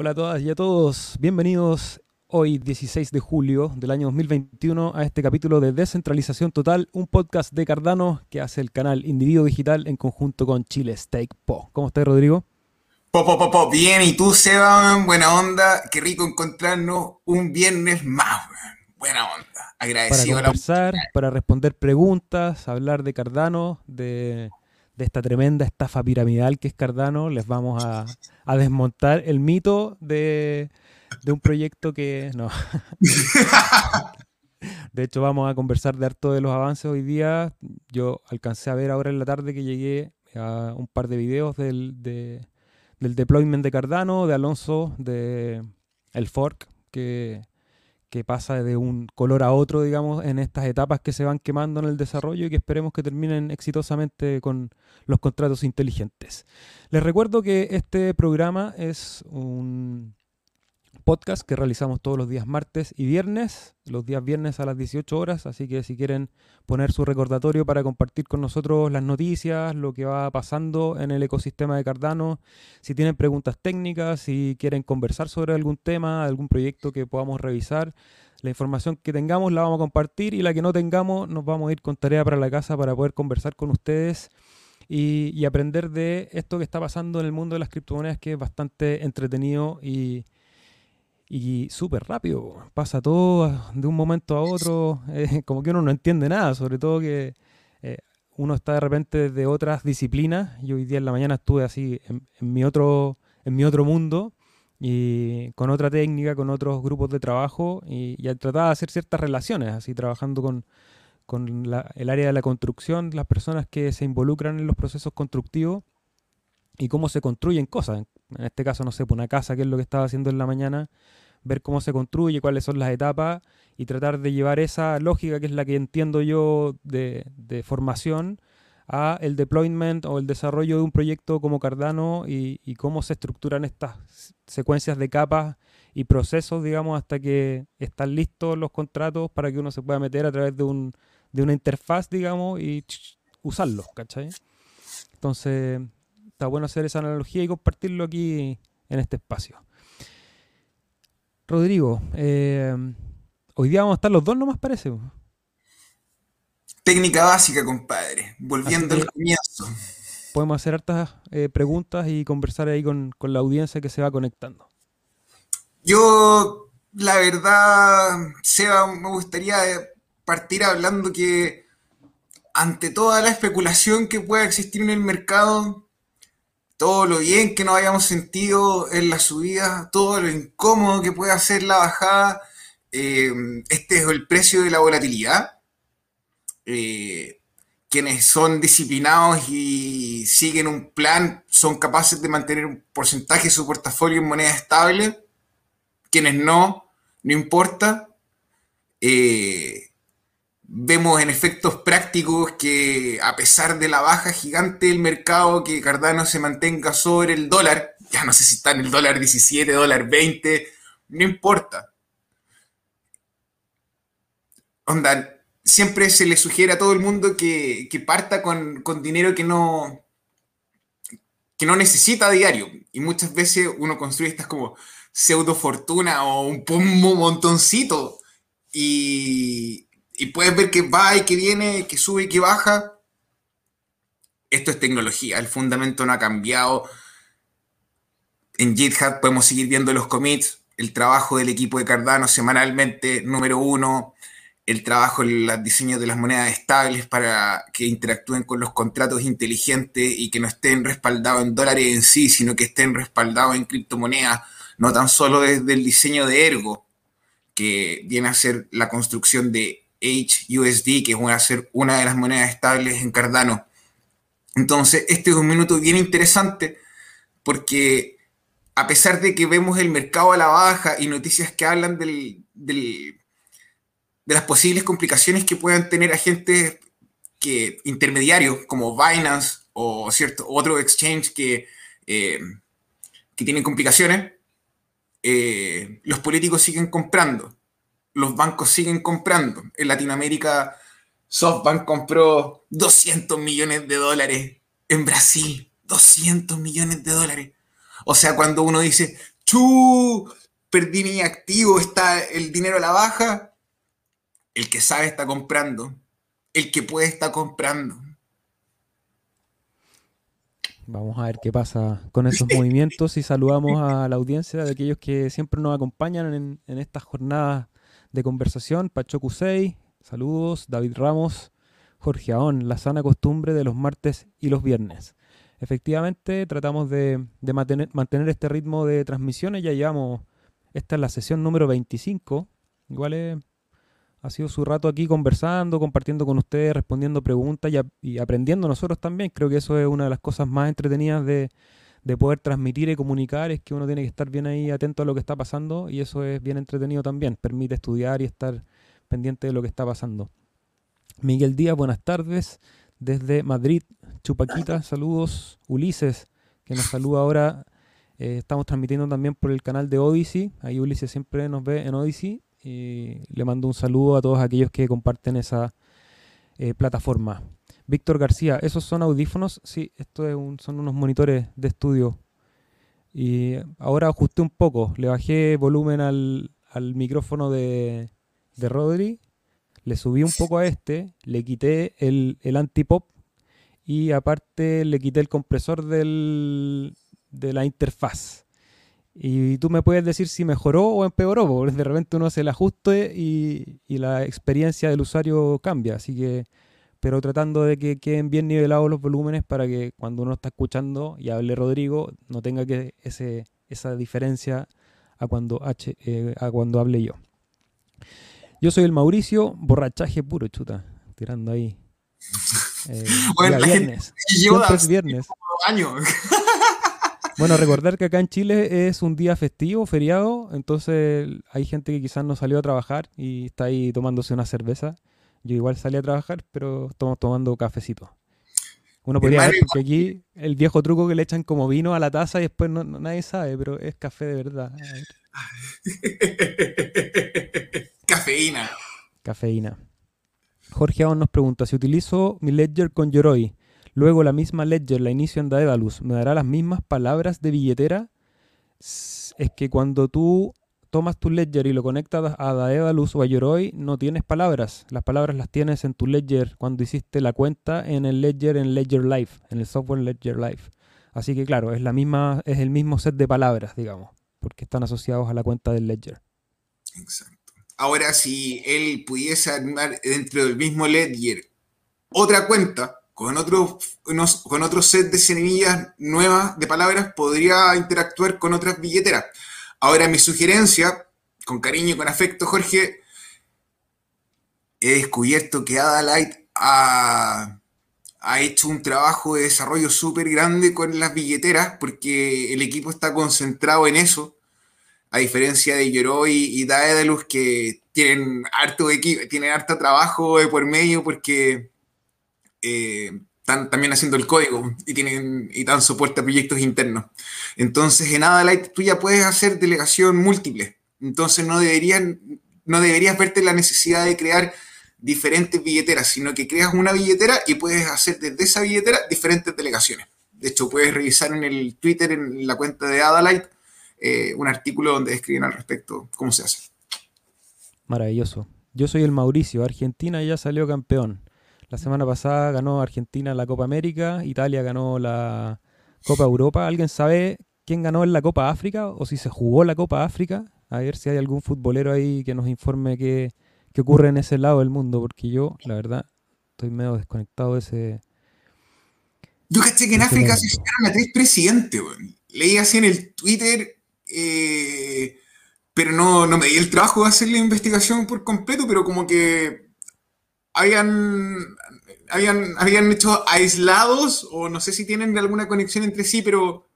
Hola a todas y a todos, bienvenidos hoy 16 de julio del año 2021 a este capítulo de Descentralización Total, un podcast de Cardano que hace el canal Individuo Digital en conjunto con Chile Steak Po. ¿Cómo estás Rodrigo? Po, po, po, po. Bien, y tú Seba, buena onda, qué rico encontrarnos un viernes más, buena onda, agradecido. Para conversar, para responder preguntas, hablar de Cardano, de de esta tremenda estafa piramidal que es Cardano, les vamos a, desmontar el mito de, un proyecto que no. de hecho, vamos a conversar de harto de los avances hoy día. Yo alcancé a ver ahora en la tarde que llegué a un par de videos del, del deployment de Cardano, de Alonso, de el fork, que que pasa de un color a otro, digamos, en estas etapas que se van quemando en el desarrollo y que esperemos que terminen exitosamente con los contratos inteligentes. Les recuerdo que este programa es un podcast que realizamos todos los días martes y viernes, los días viernes a las 18 horas, así que si quieren poner su recordatorio para compartir con nosotros las noticias, lo que va pasando en el ecosistema de Cardano, si tienen preguntas técnicas, si quieren conversar sobre algún tema, algún proyecto que podamos revisar, la información que tengamos la vamos a compartir y la que no tengamos nos vamos a ir con tarea para la casa para poder conversar con ustedes. Y, aprender de esto que está pasando en el mundo de las criptomonedas que es bastante entretenido y, y súper rápido, pasa todo de un momento a otro, eh, como que uno no entiende nada, sobre todo que eh, uno está de repente de otras disciplinas, y hoy día en la mañana estuve así en, mi, otro, en mi otro mundo, y con otra técnica, con otros grupos de trabajo, y, y trataba de hacer ciertas relaciones, así trabajando con, con el área de la construcción, las personas que se involucran en los procesos constructivos, y cómo se construyen cosas. En este caso, no sé, pues una casa, que es lo que estaba haciendo en la mañana, ver cómo se construye, cuáles son las etapas y tratar de llevar esa lógica que es la que entiendo yo de, formación a el deployment o el desarrollo de un proyecto como Cardano y, y, cómo se estructuran estas secuencias de capas y procesos, digamos, hasta que están listos los contratos para que uno se pueda meter a través de, un, de una interfaz, digamos, y usarlos, ¿cachai? Entonces, está bueno hacer esa analogía y compartirlo aquí en este espacio. Rodrigo, eh, hoy día vamos a estar los dos nomás parece. Técnica básica, compadre. Volviendo al comienzo. Podemos hacer hartas eh, preguntas y conversar ahí con, la audiencia que se va conectando. Yo, la verdad, Seba, me gustaría partir hablando que ante toda la especulación que pueda existir en el mercado, todo lo bien que nos hayamos sentido en la subida, todo lo incómodo que puede hacer la bajada. Eh, este es el precio de la volatilidad. Eh, quienes son disciplinados y siguen un plan son capaces de mantener un porcentaje de su portafolio en moneda estable. Quienes no, no importa. Eh, vemos en efectos prácticos que a pesar de la baja gigante del mercado, que Cardano se mantenga sobre el dólar, ya no sé si está en el dólar 17, dólar 20, no importa. Onda, siempre se le sugiere a todo el mundo que, parta con, dinero que no, que no necesita a diario. Y muchas veces uno construye estas como pseudo fortuna o un, un montoncito. Y, y puedes ver que va y que viene, que sube y que baja. Esto es tecnología, el fundamento no ha cambiado. En GitHub podemos seguir viendo los commits, el trabajo del equipo de Cardano semanalmente, número uno, el trabajo en el diseño de las monedas estables para que interactúen con los contratos inteligentes y que no estén respaldados en dólares en sí, sino que estén respaldados en criptomonedas, no tan solo desde el diseño de Ergo, que viene a ser la construcción de HUSD, que va a ser una de las monedas estables en Cardano. Entonces, este es un minuto bien interesante porque a pesar de que vemos el mercado a la baja y noticias que hablan de las posibles complicaciones que puedan tener agentes que, intermediarios como Binance o cierto, otro exchange que, eh, que tienen complicaciones, eh, los políticos siguen comprando los bancos siguen comprando. En Latinoamérica, SoftBank compró 200 millones de dólares. En Brasil, 200 millones de dólares. O sea, cuando uno dice, chu, perdí mi activo, está el dinero a la baja. El que sabe está comprando. El que puede está comprando. Vamos a ver qué pasa con esos movimientos y saludamos a la audiencia de aquellos que siempre nos acompañan en, en estas jornadas de conversación. Pacho Cusey, saludos. David Ramos, Jorge Aón, la sana costumbre de los martes y los viernes. Efectivamente, tratamos de, mantener, mantener, este ritmo de transmisiones. Ya llevamos, esta es la sesión número 25. Igual es ha sido su rato aquí conversando, compartiendo con ustedes, respondiendo preguntas y, aprendiendo nosotros también. Creo que eso es una de las cosas más entretenidas de, poder transmitir y comunicar, es que uno tiene que estar bien ahí atento a lo que está pasando y eso es bien entretenido también. Permite estudiar y estar pendiente de lo que está pasando. Miguel Díaz, buenas tardes. Desde Madrid, Chupaquita, saludos. Ulises, que nos saluda ahora. Eh, estamos transmitiendo también por el canal de Odyssey. Ahí Ulises siempre nos ve en Odyssey y le mando un saludo a todos aquellos que comparten esa eh, plataforma. Víctor García, ¿esos son audífonos? Sí, esto son unos monitores de estudio. Y ahora ajusté un poco, le bajé volumen al, micrófono de, de Rodri, le subí un poco a este, le quité el, el anti-pop y aparte le quité el compresor del, de la interfaz. Y tú me puedes decir si mejoró o empeoró, porque de repente uno hace el ajuste y, la experiencia del usuario cambia. Así que, pero tratando de que queden bien nivelados los volúmenes para que cuando uno está escuchando y hable Rodrigo, no tenga que ese, esa diferencia a cuando, H, eh, a cuando hable yo. Yo soy el Mauricio, borrachaje puro, chuta, tirando ahí. Eh, bueno, viernes. Siempre es viernes. Bueno, recordar que acá en Chile es un día festivo, feriado, entonces hay gente que quizás no salió a trabajar y está ahí tomándose una cerveza. Yo igual salí a trabajar, pero estamos tomando cafecito. Uno podría ver porque aquí el viejo truco que le echan como vino a la taza y después no, nadie sabe, pero es café de verdad. Cafeína. Cafeína. Jorge aún nos pregunta, si utilizo mi Ledger con Yoroi, Luego la misma Ledger la inicio en Daedalus, ¿me dará las mismas palabras de billetera? Es que cuando tú tomas tu Ledger y lo conectas a Daedalus o a Yoroi, no tienes palabras. Las palabras las tienes en tu Ledger cuando hiciste la cuenta en el Ledger en Ledger Live, en el software Ledger Live. Así que claro, es la misma, es el mismo set de palabras, digamos, porque están asociados a la cuenta del Ledger. Exacto. Ahora, si él pudiese armar dentro del mismo Ledger otra cuenta, con otro, con otro set de semillas nuevas de palabras podría interactuar con otras billeteras. Ahora, mi sugerencia, con cariño y con afecto, Jorge, he descubierto que Adalight ha, ha hecho un trabajo de desarrollo súper grande con las billeteras, porque el equipo está concentrado en eso, a diferencia de Yoroi y Daedalus, que tienen harto, equipo, tienen harto trabajo por medio, porque eh, están también haciendo el código y tienen y dan soporte a proyectos internos. Entonces, en Adalight tú ya puedes hacer delegación múltiple. Entonces, no, deberían, no deberías verte la necesidad de crear diferentes billeteras, sino que creas una billetera y puedes hacer desde esa billetera diferentes delegaciones. De hecho, puedes revisar en el Twitter, en la cuenta de Adalight, eh, un artículo donde describen al respecto cómo se hace. Maravilloso. Yo soy el Mauricio. Argentina ya salió campeón. La semana pasada ganó Argentina la Copa América, Italia ganó la Copa Europa. ¿Alguien sabe quién ganó en la Copa África o si se jugó la Copa África? A ver si hay algún futbolero ahí que nos informe qué, ocurre en ese lado del mundo, porque yo, la verdad, estoy medio desconectado de ese. Yo caché que en África se llegaron a tres presidentes, Leí así en el Twitter, eh, pero no, no me di el trabajo de hacer la investigación por completo, pero como que habían, habían, habían hecho aislados, o no sé si tienen alguna conexión entre sí, pero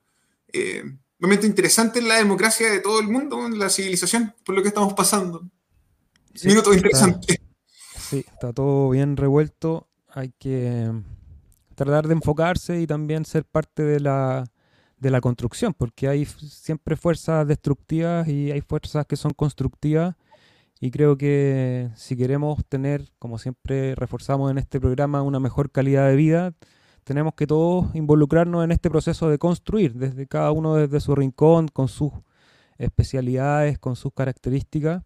eh, momento interesante en la democracia de todo el mundo, en la civilización, por lo que estamos pasando. Sí, Minuto interesante. Sí, está todo bien revuelto. Hay que tratar de enfocarse y también ser parte de la, de la construcción, porque hay siempre fuerzas destructivas y hay fuerzas que son constructivas y creo que si queremos tener, como siempre reforzamos en este programa, una mejor calidad de vida, tenemos que todos involucrarnos en este proceso de construir, desde cada uno desde su rincón, con sus especialidades, con sus características,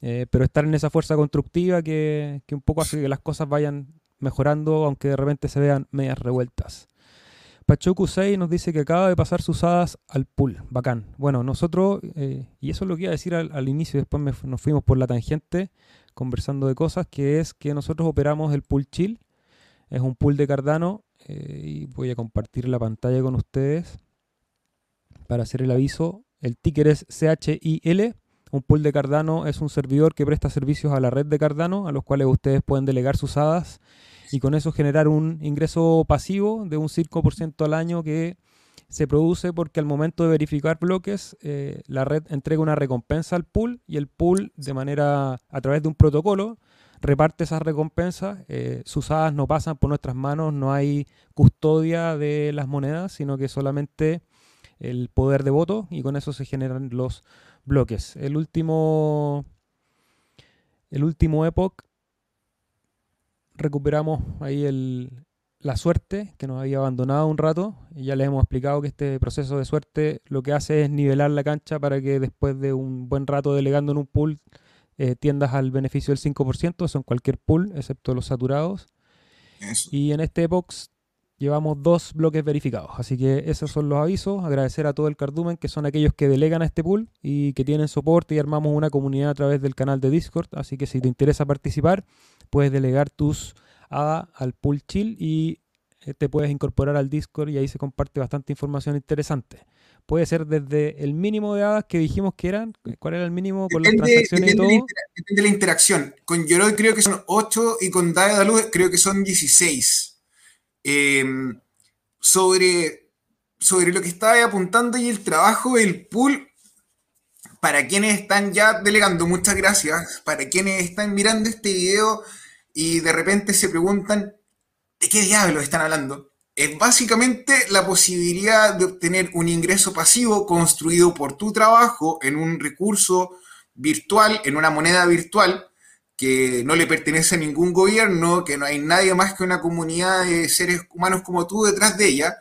eh, pero estar en esa fuerza constructiva que, que un poco hace que las cosas vayan mejorando, aunque de repente se vean medias revueltas. Pachoku 6 nos dice que acaba de pasar sus hadas al pool. Bacán. Bueno, nosotros, eh, y eso es lo que iba a decir al, inicio, después nos fuimos por la tangente conversando de cosas, que es que nosotros operamos el pool chill. Es un pool de Cardano eh, y voy a compartir la pantalla con ustedes para hacer el aviso. El ticker es CHIL. Un pool de Cardano es un servidor que presta servicios a la red de Cardano, a los cuales ustedes pueden delegar sus hadas y con eso generar un ingreso pasivo de un 5% al año que se produce porque al momento de verificar bloques, eh, la red entrega una recompensa al pool y el pool de manera a través de un protocolo reparte esas recompensas, eh, sus hadas no pasan por nuestras manos, no hay custodia de las monedas, sino que solamente el poder de voto y con eso se generan los bloques. El último, el último epoch recuperamos ahí el, la suerte que nos había abandonado un rato y ya les hemos explicado que este proceso de suerte lo que hace es nivelar la cancha para que después de un buen rato delegando en un pool eh, tiendas al beneficio del 5%, son cualquier pool excepto los saturados. Y en este box llevamos dos bloques verificados. Así que esos son los avisos. Agradecer a todo el cardumen, que son aquellos que delegan a este pool y que tienen soporte y armamos una comunidad a través del canal de Discord. Así que si te interesa participar, puedes delegar tus ADA al pool chill y eh, te puedes incorporar al Discord y ahí se comparte bastante información interesante. Puede ser desde el mínimo de hadas que dijimos que eran, ¿cuál era el mínimo con las transacciones y todo? depende de la interacción. Con Yoroi creo que son 8 y con Daedalus creo que son 16. Em, sobre, sobre lo que estaba apuntando y el trabajo del pool. Para quienes están ya delegando, muchas gracias. Para quienes están mirando este video y de repente se preguntan, ¿de qué diablos están hablando? Es básicamente la posibilidad de obtener un ingreso pasivo construido por tu trabajo en un recurso virtual, en una moneda virtual, que no le pertenece a ningún gobierno, que no hay nadie más que una comunidad de seres humanos como tú detrás de ella,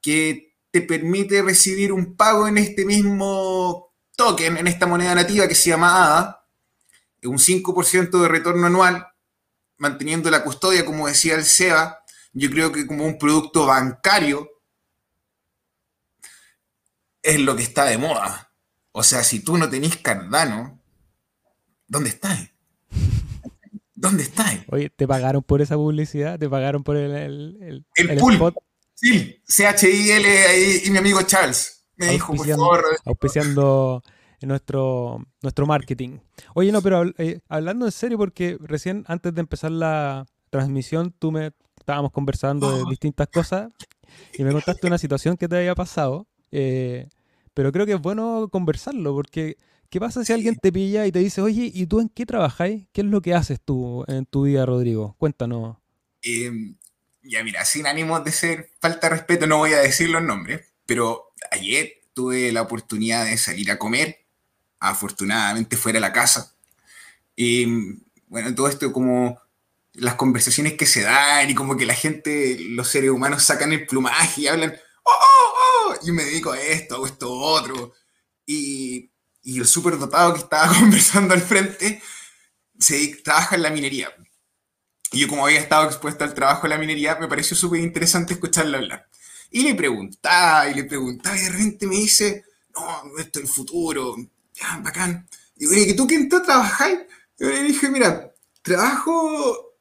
que te permite recibir un pago en este mismo token, en esta moneda nativa que se llama ADA, un 5% de retorno anual, manteniendo la custodia, como decía el SEBA, yo creo que como un producto bancario es lo que está de moda. O sea, si tú no tenés Cardano, ¿dónde estás? ¿Dónde está? Oye, ¿te pagaron por esa publicidad? ¿Te pagaron por el, el, el, el, Spot? Sí, CHIL y mi amigo Charles. Me dijo, por favor. Auspiciando nuestro, nuestro marketing. Oye, no, pero eh, hablando en serio, porque recién antes de empezar la transmisión, tú me estábamos conversando de distintas cosas y me contaste una situación que te había pasado. Eh, pero creo que es bueno conversarlo porque ¿Qué pasa si alguien te pilla y te dice, oye, ¿y tú en qué trabajáis? ¿Qué es lo que haces tú en tu vida, Rodrigo? Cuéntanos. Em, ya mira, sin ánimo de ser falta de respeto, no voy a decir los nombres, pero ayer tuve la oportunidad de salir a comer, afortunadamente fuera de la casa. Y bueno, todo esto como las conversaciones que se dan y como que la gente, los seres humanos sacan el plumaje y hablan, oh, oh, oh, y me dedico a esto, hago esto otro. Y y el superdotado que estaba conversando al frente se trabaja en la minería. Y yo como había estado expuesto al trabajo en la minería, me pareció súper interesante escucharle hablar. Y le preguntaba, y le preguntaba, y de repente me dice, no, esto es el futuro, ya, bacán. Y digo, ¿y tú quién te trabajáis? Y yo le dije, mira, trabajo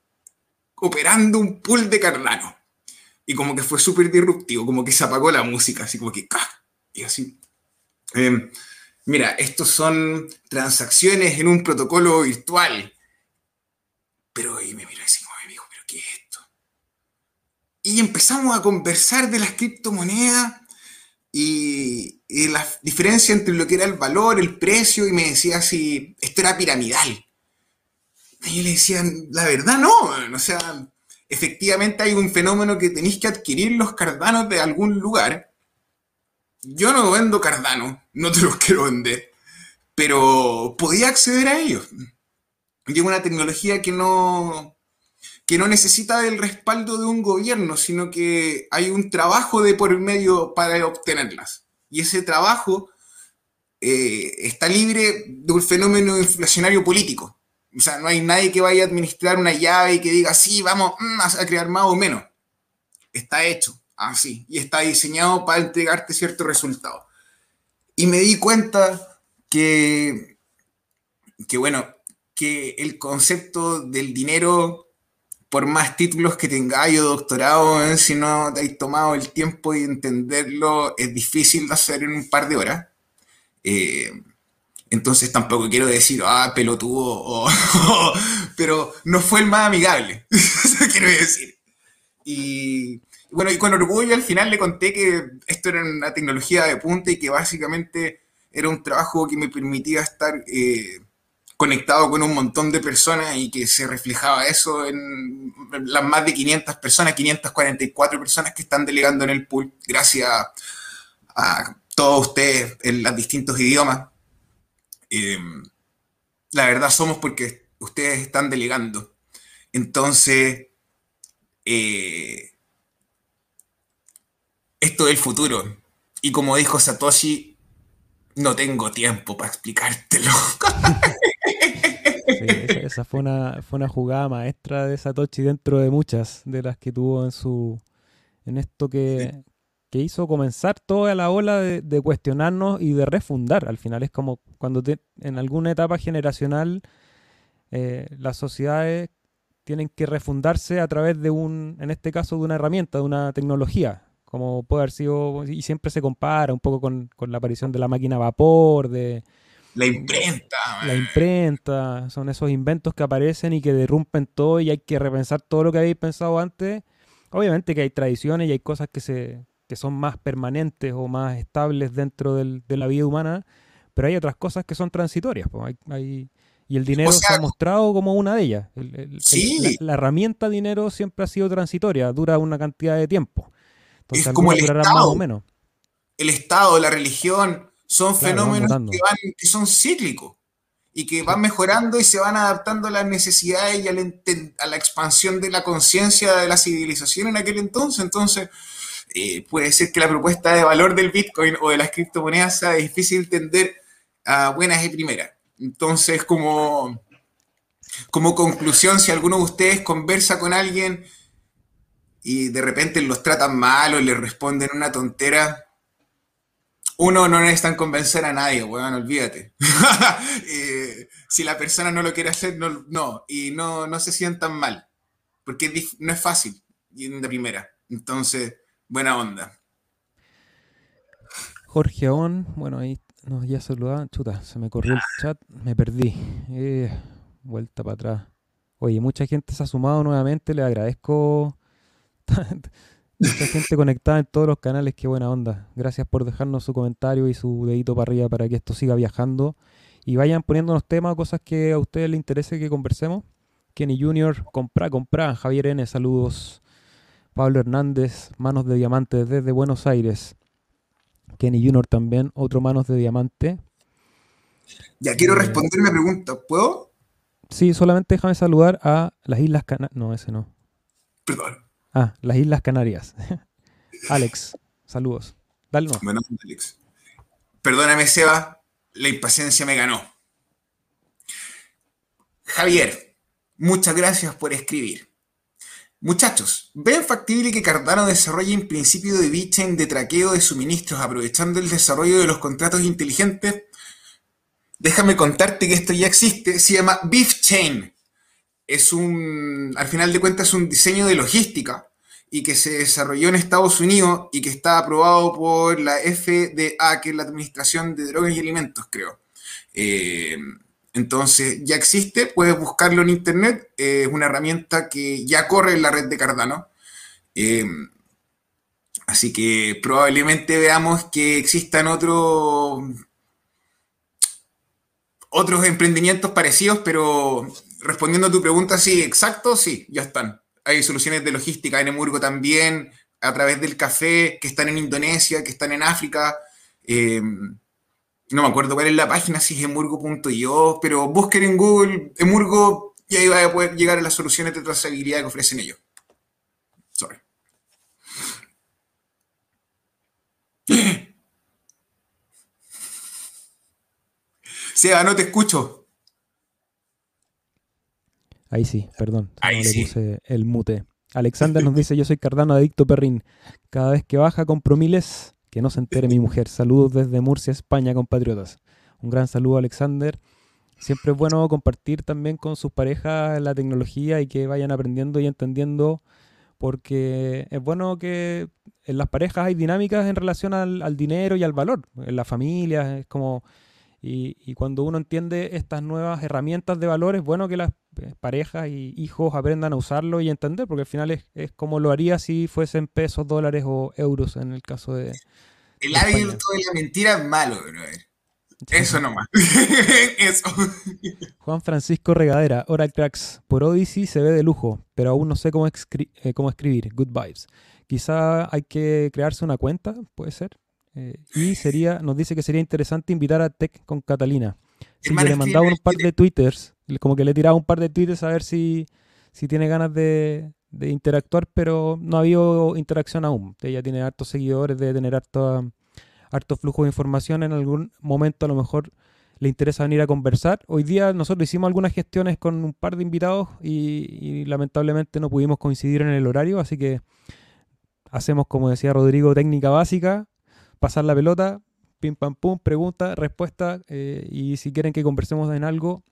operando un pool de Cardano. Y como que fue súper disruptivo, como que se apagó la música, así como que, Y así. Eh, mira, estos son transacciones en un protocolo virtual. Pero me miró así me dijo, pero ¿qué es esto? Y empezamos a conversar de las criptomonedas y, y, la diferencia entre lo que era el valor, el precio, y me decía si esto era piramidal. Y yo le decía, la verdad no, o sea, efectivamente hay un fenómeno que tenéis que adquirir los cardanos de algún lugar yo no vendo Cardano, no te los quiero vender, pero podía acceder a ellos. Y una tecnología que no, que no necesita del respaldo de un gobierno, sino que hay un trabajo de por medio para obtenerlas. Y ese trabajo eh, está libre de un fenómeno inflacionario político. O sea, no hay nadie que vaya a administrar una llave y que diga, sí, vamos mm, a crear más o menos. Está hecho así y está diseñado para entregarte cierto resultado. Y me di cuenta que, que bueno, que el concepto del dinero, por más títulos que tengáis o doctorado, eh, si no te habéis tomado el tiempo de entenderlo, es difícil de hacer en un par de horas. Eh, entonces tampoco quiero decir, ah, pelotudo, pero no fue el más amigable, quiero decir. Y bueno, y con orgullo al final le conté que esto era una tecnología de punta y que básicamente era un trabajo que me permitía estar eh, conectado con un montón de personas y que se reflejaba eso en las más de 500 personas, 544 personas que están delegando en el pool, gracias a, todos ustedes en los distintos idiomas. Eh, la verdad somos porque ustedes están delegando. Entonces, eh, esto es el futuro. Y como dijo Satoshi, no tengo tiempo para explicártelo. esa, fue, una, fue una jugada maestra de Satoshi dentro de muchas de las que tuvo en su en esto que, hizo comenzar toda la ola de, cuestionarnos y de refundar. Al final es como cuando en alguna etapa generacional eh, las sociedades tienen que refundarse a través de un, en este caso, de una herramienta, de una tecnología como puede haber sido, y siempre se compara un poco con, la aparición de la máquina a vapor, de... La imprenta. La imprenta, son esos inventos que aparecen y que derrumpen todo y hay que repensar todo lo que habéis pensado antes. Obviamente que hay tradiciones y hay cosas que, se, que son más permanentes o más estables dentro del, de la vida humana, pero hay otras cosas que son transitorias. Hay, y el dinero se ha mostrado como una de ellas. sí. la, herramienta dinero siempre ha sido transitoria, dura una cantidad de tiempo es como el Estado. menos. El Estado, la religión, son fenómenos que, son cíclicos y que van mejorando y se van adaptando a las necesidades y a la, expansión de la conciencia de la civilización en aquel entonces. Entonces, eh, puede ser que la propuesta de valor del Bitcoin o de las criptomonedas sea difícil de entender a buenas y primeras. Entonces, como, como conclusión, si alguno de ustedes conversa con alguien y de repente los tratan mal o les responden una tontera, uno no necesitan convencer a nadie, weón, olvídate. Eh, si la persona no lo quiere hacer, no, no y no, no se sientan mal, porque no es fácil de primera. Entonces, buena onda. Jorge Aón, bueno, ahí nos ya saludaban, chuta, se me corrió el chat, me perdí. Eh, vuelta para atrás. Oye, mucha gente se ha sumado nuevamente, le agradezco Mucha gente conectada en todos los canales, qué buena onda. Gracias por dejarnos su comentario y su dedito para arriba para que esto siga viajando. Y vayan poniéndonos temas, cosas que a ustedes les interese que conversemos. Kenny Junior, compra, compra. Javier N, saludos. Pablo Hernández, Manos de Diamante desde Buenos Aires. Kenny Junior también, otro Manos de Diamante. Ya quiero eh, responder una pregunta, ¿puedo? Sí, solamente déjame saludar a las Islas Canarias. No, ese no. Perdón. Ah, las Islas Canarias. Alex, saludos. Dale no. Bueno, Alex. Perdóname, Seba, la impaciencia me ganó. Javier, muchas gracias por escribir. Muchachos, ¿ven factible que Cardano desarrolle un principio de bitchain de traqueo de suministros aprovechando el desarrollo de los contratos inteligentes? Déjame contarte que esto ya existe, se llama BeefChain. Es un, al final de cuentas, es un diseño de logística y que se desarrolló en Estados Unidos y que está aprobado por la FDA, que es la Administración de Drogas y Alimentos, creo. Eh, entonces, ya existe, puedes buscarlo en Internet, es una herramienta que ya corre en la red de Cardano. Eh, así que probablemente veamos que existan otros otros emprendimientos parecidos, pero respondiendo a tu pregunta, sí, exacto, sí, ya están hay soluciones de logística en Emurgo también, a través del café, que están en Indonesia, que están en África. Eh, no me acuerdo cuál es la página, si es emurgo.io, pero busquen en Google Emurgo y ahí va a poder llegar a las soluciones de trazabilidad que ofrecen ellos. Sorry. Seba, no te escucho. Ahí sí, perdón. Ahí no sí. le puse el mute. Alexander nos dice, yo soy Cardano adicto perrín. Cada vez que baja compro miles, que no se entere mi mujer. Saludos desde Murcia, España, compatriotas. Un gran saludo, Alexander. Siempre es bueno compartir también con sus parejas la tecnología y que vayan aprendiendo y entendiendo, porque es bueno que en las parejas hay dinámicas en relación al, al dinero y al valor. En la familia es como... Y, y cuando uno entiende estas nuevas herramientas de valor, es bueno que las eh, parejas y hijos aprendan a usarlo y entender, porque al final es, es como lo haría si fuesen pesos, dólares o euros en el caso de... El de hábito de la mentira es malo, brother. Eso nomás. Eso. Juan Francisco Regadera, hora cracks. Por Odyssey se ve de lujo, pero aún no sé cómo, escri- eh, cómo escribir. Good vibes. Quizá hay que crearse una cuenta, puede ser. Eh, y sería, nos dice que sería interesante invitar a Tech con Catalina. Sí, yo le mandaba un par de twitters, como que le tiraba un par de twitters a ver si, si tiene ganas de, de interactuar, pero no ha habido interacción aún. Ella tiene hartos seguidores, debe tener harto, harto flujo de información. En algún momento a lo mejor le interesa venir a conversar. Hoy día nosotros hicimos algunas gestiones con un par de invitados y, y lamentablemente no pudimos coincidir en el horario, así que hacemos, como decía Rodrigo, técnica básica, pasar la pelota, pim pam pum, pregunta, respuesta, eh, y si quieren que conversemos en algo,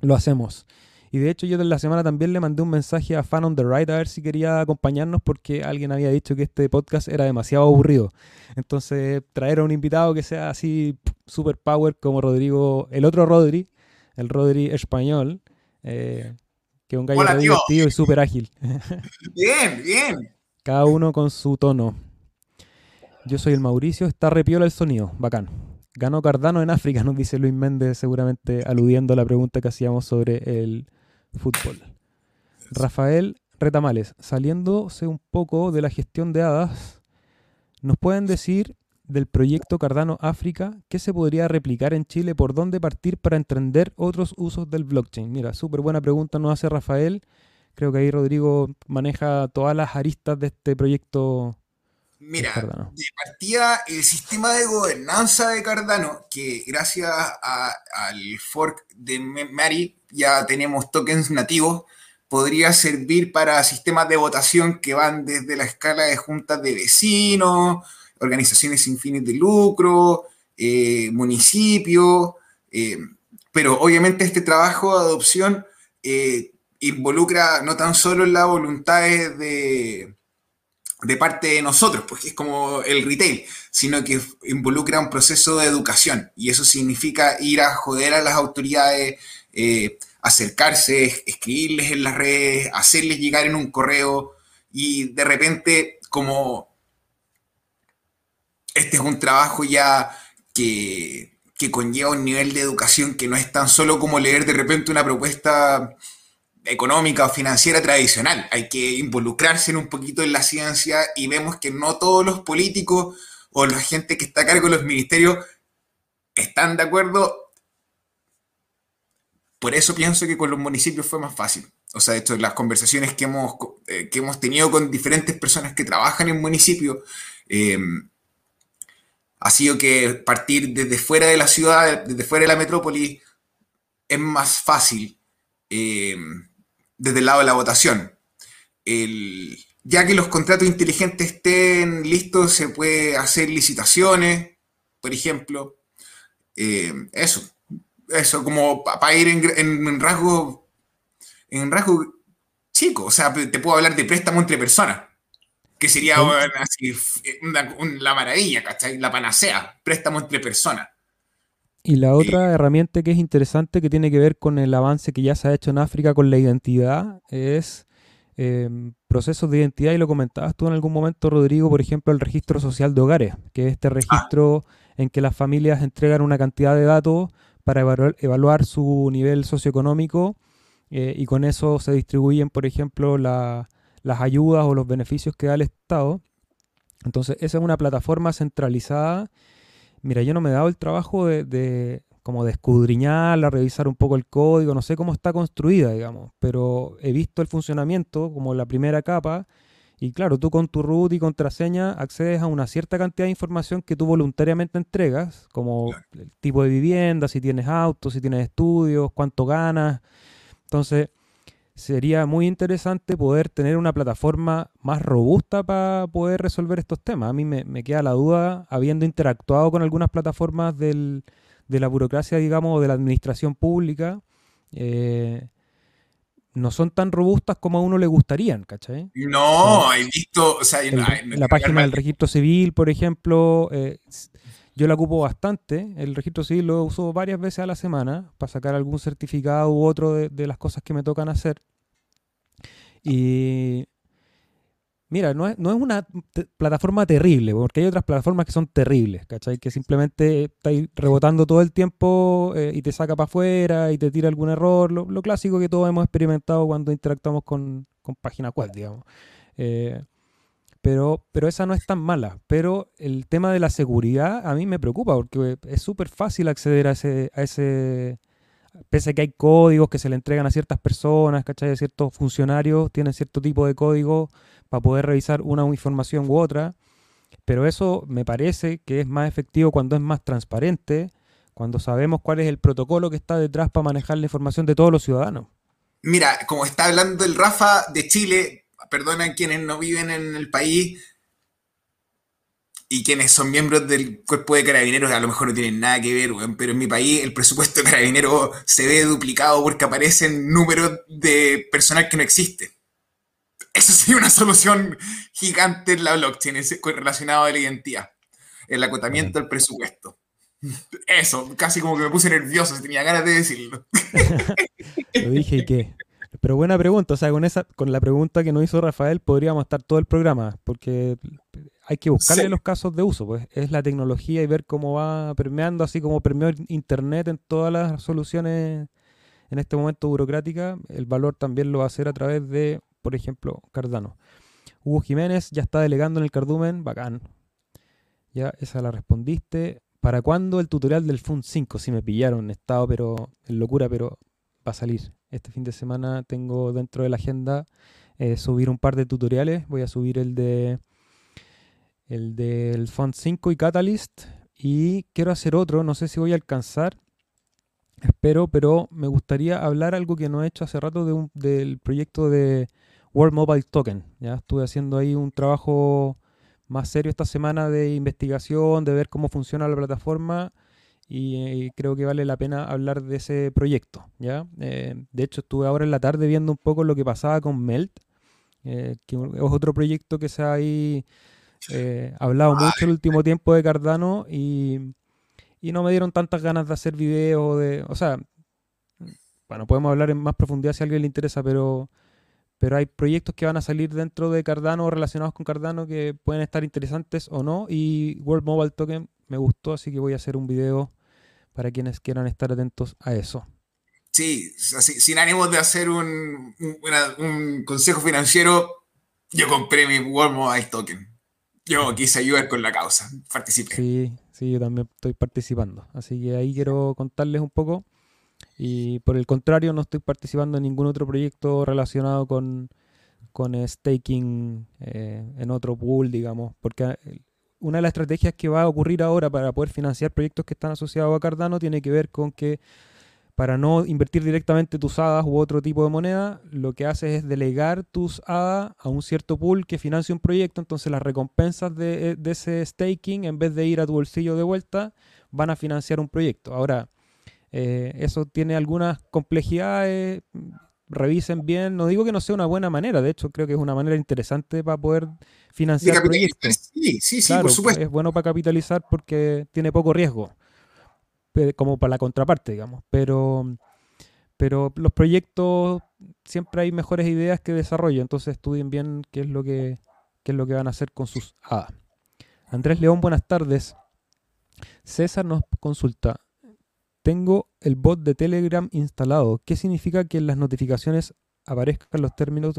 lo hacemos. Y de hecho yo en la semana también le mandé un mensaje a Fan on the Right a ver si quería acompañarnos porque alguien había dicho que este podcast era demasiado aburrido. Entonces traer a un invitado que sea así super power como Rodrigo, el otro Rodri, el Rodri español, eh, que es un gallo Hola, divertido y súper ágil. Bien, bien. Cada uno con su tono. Yo soy el Mauricio, está repiola el sonido, bacán. Ganó Cardano en África, nos dice Luis Méndez, seguramente aludiendo a la pregunta que hacíamos sobre el fútbol. Rafael Retamales, saliéndose un poco de la gestión de hadas, ¿nos pueden decir del proyecto Cardano África qué se podría replicar en Chile? ¿Por dónde partir para entender otros usos del blockchain? Mira, súper buena pregunta nos hace Rafael. Creo que ahí Rodrigo maneja todas las aristas de este proyecto Mira, de partida, el sistema de gobernanza de Cardano, que gracias a- al fork de Mari ya tenemos tokens nativos, podría servir para sistemas de votación que van desde la escala de juntas de vecinos, organizaciones sin fines de lucro, eh, municipios, eh, pero obviamente este trabajo de adopción eh, involucra no tan solo las voluntades de de parte de nosotros, pues que es como el retail, sino que involucra un proceso de educación. Y eso significa ir a joder a las autoridades, eh, acercarse, escribirles en las redes, hacerles llegar en un correo. Y de repente como este es un trabajo ya que, que conlleva un nivel de educación que no es tan solo como leer de repente una propuesta económica o financiera tradicional. Hay que involucrarse en un poquito en la ciencia y vemos que no todos los políticos o la gente que está a cargo de los ministerios están de acuerdo. Por eso pienso que con los municipios fue más fácil. O sea, de hecho, las conversaciones que hemos, eh, que hemos tenido con diferentes personas que trabajan en municipios, eh, ha sido que partir desde fuera de la ciudad, desde fuera de la metrópoli, es más fácil eh, desde el lado de la votación. El, ya que los contratos inteligentes estén listos, se puede hacer licitaciones, por ejemplo. Eh, eso, eso, como para pa ir en, en, en, rasgo, en rasgo chico. O sea, te puedo hablar de préstamo entre personas, que sería ¿Sí? bueno, así, una, una, la maravilla, ¿cachai? La panacea, préstamo entre personas. Y la otra herramienta que es interesante que tiene que ver con el avance que ya se ha hecho en África con la identidad es eh, procesos de identidad y lo comentabas tú en algún momento, Rodrigo, por ejemplo, el registro social de hogares, que es este registro ah. en que las familias entregan una cantidad de datos para evaluar, evaluar su nivel socioeconómico eh, y con eso se distribuyen, por ejemplo, la, las ayudas o los beneficios que da el Estado. Entonces, esa es una plataforma centralizada Mira, yo no me he dado el trabajo de, de, como de escudriñarla, revisar un poco el código, no sé cómo está construida, digamos, pero he visto el funcionamiento como la primera capa Y claro, tú con tu root y contraseña accedes a una cierta cantidad de información que tú voluntariamente entregas, como el tipo de vivienda, si tienes auto, si tienes estudios, cuánto ganas. Entonces, sería muy interesante poder tener una plataforma más robusta para poder resolver estos temas. A mí me, queda la duda, habiendo interactuado con algunas plataformas de la burocracia, digamos, o de la administración pública, eh, no son tan robustas como a uno le gustarían, ¿cachai? No, he visto, o sea, la página del registro civil, por ejemplo, eh, yo la ocupo bastante. El registro civil lo uso varias veces a la semana para sacar algún certificado u otro de, las cosas que me tocan hacer. Y mira, no es, no es una plataforma terrible, porque hay otras plataformas que son terribles, ¿cachai? Que simplemente está rebotando todo el tiempo eh, y te saca para afuera y te tira algún error. Lo, clásico que todos hemos experimentado cuando interactuamos con, con páginas web, digamos. Eh, pero, pero esa no es tan mala. Pero el tema de la seguridad a mí me preocupa porque es súper fácil acceder a ese, a ese, pese a que hay códigos que se le entregan a ciertas personas, ¿cachai? A ciertos funcionarios tienen cierto tipo de código para poder revisar una información u otra. Pero eso me parece que es más efectivo cuando es más transparente, cuando sabemos cuál es el protocolo que está detrás para manejar la información de todos los ciudadanos. Mira, como está hablando el Rafa de Chile, perdonan quienes no viven en el país y quienes son miembros del cuerpo de carabineros a lo mejor no tienen nada que ver, pero en mi país el presupuesto de carabineros se ve duplicado porque aparecen números de personal que no existe. Eso sería una solución gigante en la blockchain relacionado a la identidad, el acotamiento del presupuesto. Eso, casi como que me puse nervioso, tenía ganas de decirlo. Lo dije y qué. Pero buena pregunta, o sea, con esa, con la pregunta que nos hizo Rafael podríamos estar todo el programa, porque hay que buscarle los casos de uso, pues es la tecnología y ver cómo va permeando, así como permeó Internet en todas las soluciones en este momento burocrática, el valor también lo va a hacer a través de, por ejemplo, Cardano. Hugo Jiménez ya está delegando en el cardumen, bacán. Ya, esa la respondiste. ¿Para cuándo el tutorial del FUN 5? Si me pillaron, estado pero en locura, pero va a salir. Este fin de semana tengo dentro de la agenda eh, subir un par de tutoriales. Voy a subir el de el del Font 5 y Catalyst. Y quiero hacer otro, no sé si voy a alcanzar. Espero, pero me gustaría hablar algo que no he hecho hace rato de del proyecto de World Mobile Token. Ya estuve haciendo ahí un trabajo más serio esta semana de investigación, de ver cómo funciona la plataforma y, creo que vale la pena hablar de ese proyecto. ¿ya? Eh, de hecho, estuve ahora en la tarde viendo un poco lo que pasaba con Melt, eh, que es otro proyecto que se ha ahí eh, hablado mucho el último tiempo de Cardano y, y, no me dieron tantas ganas de hacer videos, de, o sea, bueno, podemos hablar en más profundidad si a alguien le interesa, pero, pero hay proyectos que van a salir dentro de Cardano relacionados con Cardano que pueden estar interesantes o no y World Mobile Token me gustó, así que voy a hacer un video para quienes quieran estar atentos a eso. Sí, sin ánimo de hacer un, consejo financiero, yo compré mi World Mobile Token. Yo quise ayudar con la causa, participé. Sí, sí, yo también estoy participando. Así que ahí quiero contarles un poco. Y por el contrario, no estoy participando en ningún otro proyecto relacionado con, con staking eh, en otro pool, digamos, porque una de las estrategias que va a ocurrir ahora para poder financiar proyectos que están asociados a Cardano tiene que ver con que para no invertir directamente tus hadas u otro tipo de moneda, lo que haces es delegar tus hadas a un cierto pool que financia un proyecto, entonces las recompensas de, eh, ese staking, en vez de ir a tu bolsillo de vuelta, van a financiar un proyecto. Ahora, eh, eso tiene algunas complejidades, revisen bien. No digo que no sea una buena manera, de hecho creo que es una manera interesante para poder financiar proyectos. Sí, sí, sí, por supuesto. Es bueno para capitalizar porque tiene poco riesgo, como para la contraparte, digamos. Pero, pero los proyectos siempre hay mejores ideas que desarrollo, entonces estudien bien qué es lo que, qué es lo que van a hacer con sus A. Andrés León, buenas tardes. César nos consulta, tengo el bot de Telegram instalado. ¿Qué significa que en las notificaciones aparezcan los términos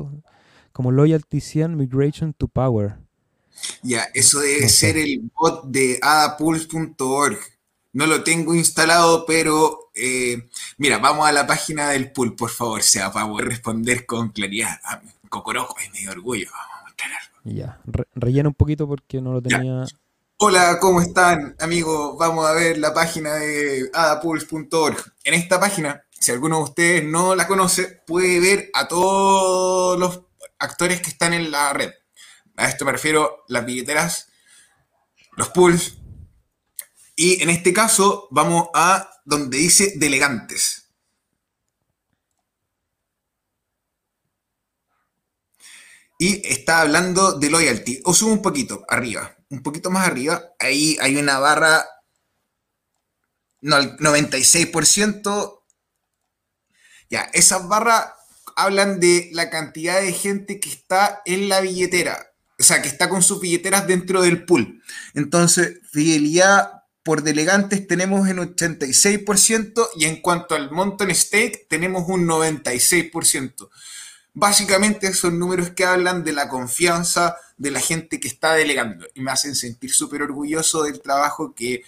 como Loyalty 100 Migration to Power? Ya, eso debe ser el bot de adapulse.org. No lo tengo instalado, pero eh, mira, vamos a la página del pool, por favor, sea para poder responder con claridad. Ah, Cocoroco es medio orgullo, vamos a mostrar algo. Ya, rellena un poquito porque no lo tenía. Hola, ¿cómo están, amigos? Vamos a ver la página de adapulse.org. En esta página, si alguno de ustedes no la conoce, puede ver a todos los actores que están en la red. A esto me refiero las billeteras, los pools. Y en este caso, vamos a donde dice delegantes. y está hablando de loyalty. O subo un poquito arriba, un poquito más arriba. Ahí hay una barra, no, el 96%. Ya, esas barras hablan de la cantidad de gente que está en la billetera. O sea, que está con sus billeteras dentro del pool. Entonces, fidelidad por delegantes tenemos en 86% y en cuanto al monto en stake tenemos un 96%. Básicamente son números que hablan de la confianza de la gente que está delegando y me hacen sentir súper orgulloso del trabajo que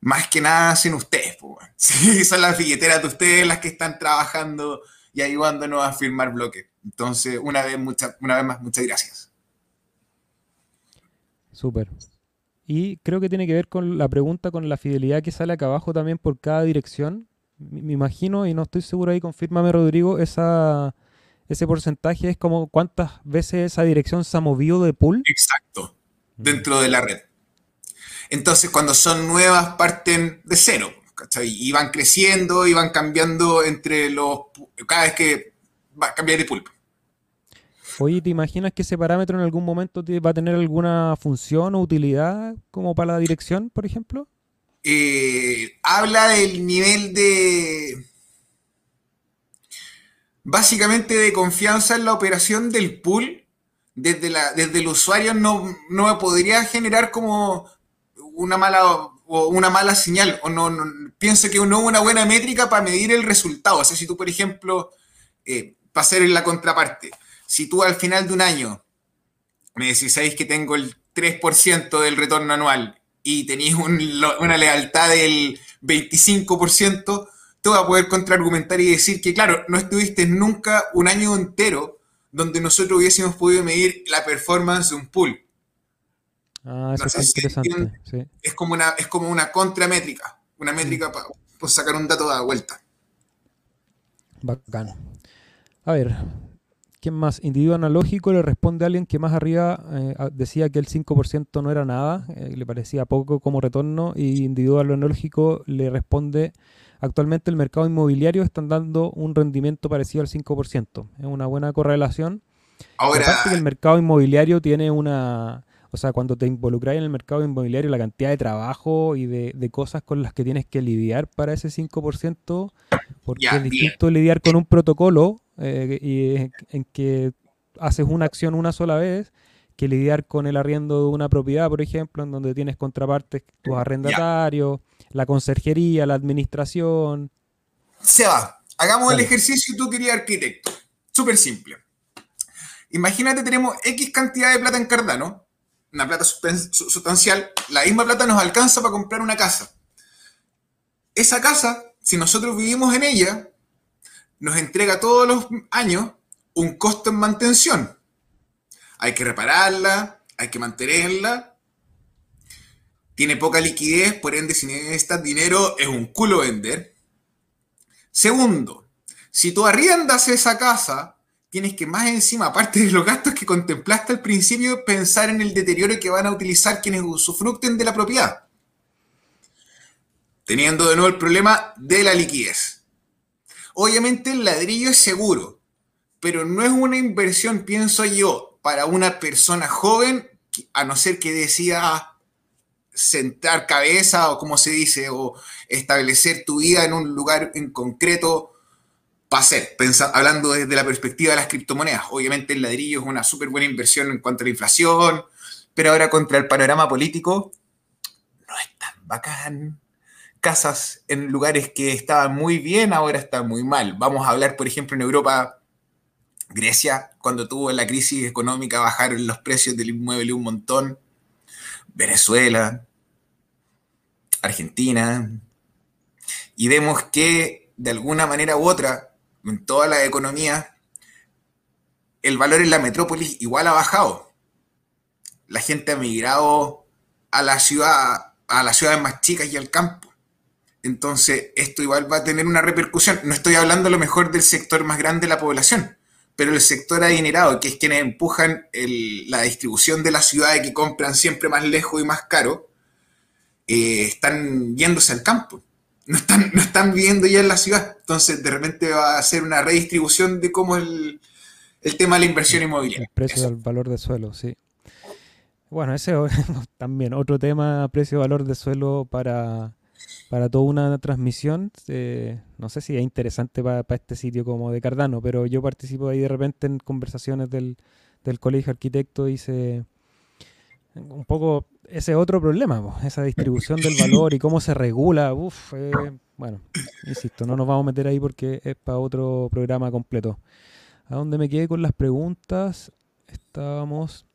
más que nada hacen ustedes. Sí, son las billeteras de ustedes las que están trabajando y ayudándonos a firmar bloques. Entonces, una vez, una vez más, muchas gracias. Súper. Y creo que tiene que ver con la pregunta con la fidelidad que sale acá abajo también por cada dirección. Me imagino, y no estoy seguro ahí, confírmame Rodrigo, esa ese porcentaje es como cuántas veces esa dirección se ha movido de pool. Exacto, dentro de la red. Entonces, cuando son nuevas, parten de cero, ¿cachai? Y van creciendo y van cambiando entre los. cada vez que va a cambiar de pool. Oye, ¿te imaginas que ese parámetro en algún momento va a tener alguna función o utilidad como para la dirección, por ejemplo? Eh, habla del nivel de básicamente de confianza en la operación del pool, desde, la, desde el usuario no, no podría generar como una mala o una mala señal, o no, pienso que no hubo una buena métrica para medir el resultado. O sea, si tú, por ejemplo, eh, para hacer la contraparte, si tú al final de un año me decís, sabéis que tengo el 3% del retorno anual y tenéis una lealtad del 25%, te va a poder contraargumentar y decir que, claro, no estuviste nunca un año entero donde nosotros hubiésemos podido medir la performance de un pool. Ah, eso es interesante. Es, como una, es como una contramétrica, una métrica mm. para sacar un dato de vuelta. Bacán. A ver, ¿quién más? Individuo analógico le responde a alguien que más arriba eh, decía que el 5% no era nada, eh, le parecía poco como retorno, y individual analógico le responde Actualmente el mercado inmobiliario está dando un rendimiento parecido al 5%. Es una buena correlación. Ahora... Aparte que el mercado inmobiliario tiene una... O sea, cuando te involucras en el mercado inmobiliario, la cantidad de trabajo y de, cosas con las que tienes que lidiar para ese 5%, porque es distinto lidiar con un protocolo eh, y en que haces una acción una sola vez que lidiar con el arriendo de una propiedad, por ejemplo, en donde tienes contrapartes, tus arrendatarios, la conserjería, la administración. Se va. Hagamos el ejercicio tú querías arquitecto. Súper simple. Imagínate, tenemos X cantidad de plata en Cardano, una plata sustancial, la misma plata nos alcanza para comprar una casa. Esa casa, si nosotros vivimos en ella, nos entrega todos los años un costo en mantención. Hay que repararla, hay que mantenerla, tiene poca liquidez, por ende, si necesitas dinero, es un culo vender. Segundo, si tú arriendas esa casa, tienes que más encima, aparte de los gastos que contemplaste al principio, pensar en el deterioro que van a utilizar quienes usufructen de la propiedad. Teniendo de nuevo el problema de la liquidez. Obviamente el ladrillo es seguro, pero no es una inversión, pienso yo, para una persona joven, a no ser que decida sentar cabeza o como se dice, o establecer tu vida en un lugar en concreto para ser, hablando desde la perspectiva de las criptomonedas. Obviamente el ladrillo es una súper buena inversión en cuanto a la inflación, pero ahora contra el panorama político no es tan bacán. Casas en lugares que estaban muy bien, ahora están muy mal. Vamos a hablar, por ejemplo, en Europa, Grecia, cuando tuvo la crisis económica, bajaron los precios del inmueble un montón Venezuela, Argentina, y vemos que de alguna manera u otra, en toda la economía, el valor en la metrópolis igual ha bajado. la gente ha migrado a la ciudad, a las ciudades más chicas y al campo. Entonces, esto igual va a tener una repercusión. No estoy hablando a lo mejor del sector más grande de la población, pero el sector adinerado, que es quienes empujan la distribución de la ciudad y que compran siempre más lejos y más caro, eh, están yéndose al campo. No están, no están viviendo ya en la ciudad. Entonces, de repente va a ser una redistribución de cómo el, el tema de la inversión inmobiliaria. El precio del valor de suelo, sí. Bueno, ese también otro tema, precio-valor de suelo para, para toda una transmisión. Eh, no sé si es interesante para, este sitio como de Cardano, pero yo participo ahí de repente en conversaciones del, del colegio arquitecto y se un poco ese otro problema, esa distribución del valor y cómo se regula. Uf, eh, bueno, insisto, no nos vamos a meter ahí porque es para otro programa completo. A dónde me quedé con las preguntas, estábamos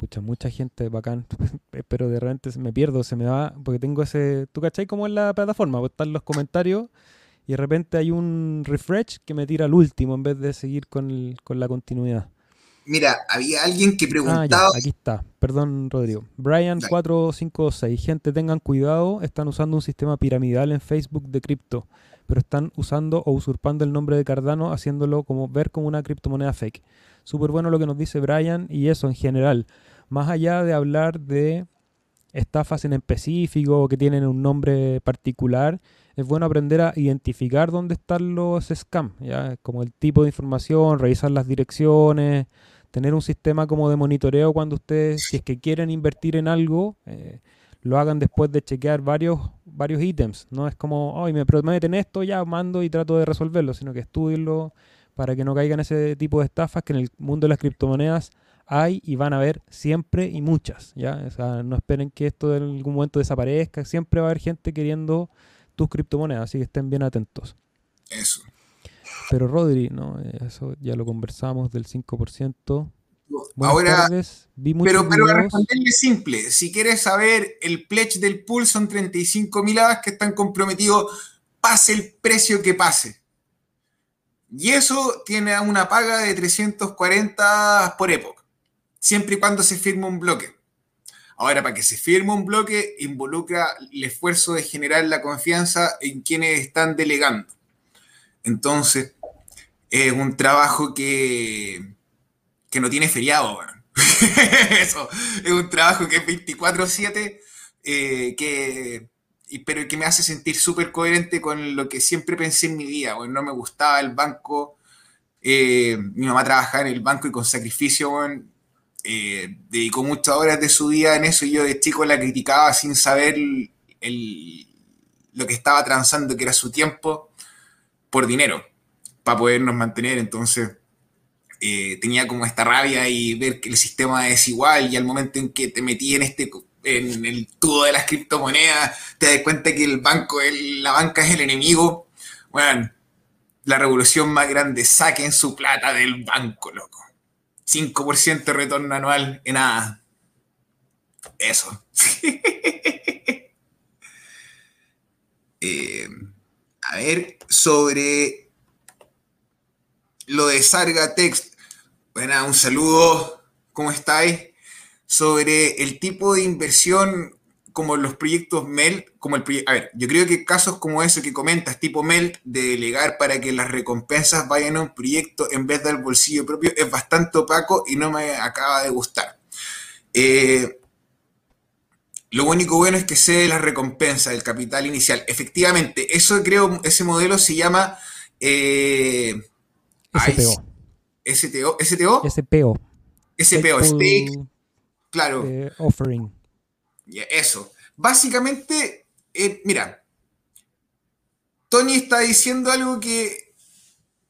pucha, mucha gente bacán, pero de repente me pierdo, se me va, porque tengo ese, ¿tú cachai cómo es la plataforma? Pues están los comentarios y de repente hay un refresh que me tira al último en vez de seguir con, la continuidad. Mira, había alguien que preguntaba... Ah, aquí está, perdón Rodrigo. Brian456, gente tengan cuidado, están usando un sistema piramidal en Facebook de cripto, pero están usando o usurpando el nombre de Cardano haciéndolo como ver como una criptomoneda fake. Súper bueno lo que nos dice Brian y eso en general más allá de hablar de estafas en específico o que tienen un nombre particular, es bueno aprender a identificar dónde están los scams, ¿ya? como el tipo de información, revisar las direcciones, tener un sistema como de monitoreo cuando ustedes, si es que quieren invertir en algo, eh, lo hagan después de chequear varios, varios ítems. No es como, hoy me prometen esto, ya mando y trato de resolverlo, sino que estudienlo para que no caigan ese tipo de estafas que en el mundo de las criptomonedas hay y van a haber siempre y muchas, ¿ya? O sea, no esperen que esto en algún momento desaparezca, siempre va a haber gente queriendo tus criptomonedas, así que estén bien atentos. Eso. Pero Rodri, no, eso ya lo conversamos del 5%. Ahora, pero, pero a responderle simple, si quieres saber el pledge del pool son 35 mil que están comprometidos, pase el precio que pase. Y eso tiene una paga de 340 por época siempre y cuando se firme un bloque. Ahora, para que se firme un bloque, involucra el esfuerzo de generar la confianza en quienes están delegando. Entonces, es un trabajo que, que no tiene feriado. Eso, es un trabajo que es 24/7, eh, que, pero que me hace sentir súper coherente con lo que siempre pensé en mi vida. Bueno, no me gustaba el banco, eh, mi mamá trabajaba en el banco y con sacrificio, bueno, eh, dedicó muchas horas de su vida en eso y yo de chico la criticaba sin saber lo que estaba transando, que era su tiempo, por dinero, para podernos mantener. Entonces eh, tenía como esta rabia y ver que el sistema es igual y al momento en que te metí en este en el tubo de las criptomonedas, te das cuenta que el banco, la banca es el enemigo. Bueno, la revolución más grande, saquen su plata del banco, loco. 5% de retorno anual en nada. Eso. Eh, a ver, sobre lo de Sarga Text. Bueno, un saludo. ¿Cómo estáis? Sobre el tipo de inversión como los proyectos MELT, como el A ver, yo creo que casos como eso que comentas, tipo MELT, de delegar para que las recompensas vayan a un proyecto en vez del bolsillo propio, es bastante opaco y no me acaba de gustar. Eh, lo único bueno es que se la recompensa del capital inicial. Efectivamente, eso creo, ese modelo se llama eh, SPO. STO. STO. SPO. SPO, Stake. Claro. Eh, offering. Eso. Básicamente, eh, mira, Tony está diciendo algo que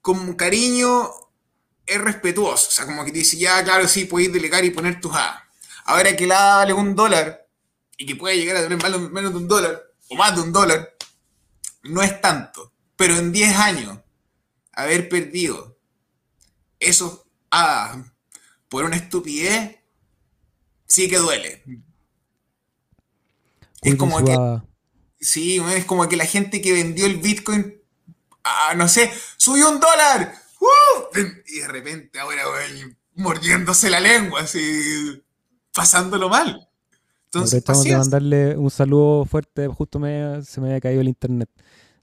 con cariño es respetuoso. O sea, como que dice, ya, claro, sí, puedes delegar y poner tus A. Ahora que la vale un dólar y que puede llegar a tener menos de un dólar o más de un dólar, no es tanto. Pero en 10 años, haber perdido esos A por una estupidez, sí que duele. Es como que. Sí, es como que la gente que vendió el Bitcoin, no sé, subió un dólar. Y de repente ahora, mordiéndose la lengua, así, pasándolo mal. Entonces, estamos de mandarle un saludo fuerte, justo me, se me había caído el internet.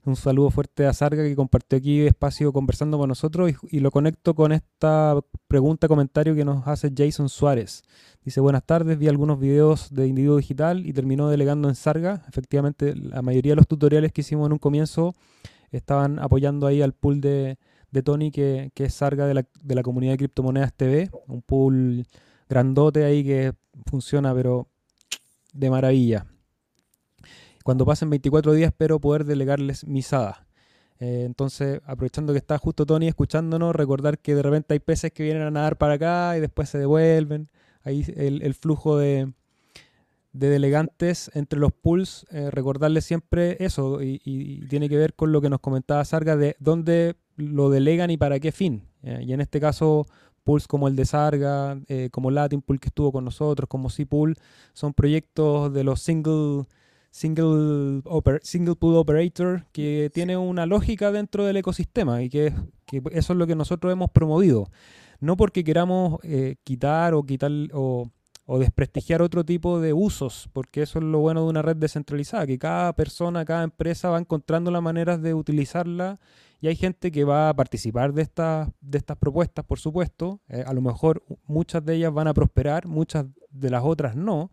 Un saludo fuerte a Sarga que compartió aquí espacio conversando con nosotros y, lo conecto con esta pregunta, comentario que nos hace Jason Suárez. Dice, buenas tardes, vi algunos videos de individuo digital y terminó delegando en Sarga. Efectivamente, la mayoría de los tutoriales que hicimos en un comienzo estaban apoyando ahí al pool de, Tony, que, es Sarga de la, de la comunidad de criptomonedas TV, un pool grandote ahí que funciona, pero de maravilla. Cuando pasen 24 días espero poder delegarles misada. Eh, entonces, aprovechando que está justo Tony escuchándonos, recordar que de repente hay peces que vienen a nadar para acá y después se devuelven. Ahí el, flujo de, delegantes entre los pools, eh, recordarles siempre eso y, tiene que ver con lo que nos comentaba Sarga de dónde lo delegan y para qué fin. Eh, y en este caso, pools como el de Sarga, como Latin Pool que estuvo con nosotros, como C-Pool, son proyectos de los single, single, single Pool Operator que tiene una lógica dentro del ecosistema y que, eso es lo que nosotros hemos promovido. No porque queramos eh, quitar o quitar o, o desprestigiar otro tipo de usos, porque eso es lo bueno de una red descentralizada, que cada persona, cada empresa va encontrando las maneras de utilizarla y hay gente que va a participar de estas, de estas propuestas, por supuesto. Eh, a lo mejor muchas de ellas van a prosperar, muchas de las otras no.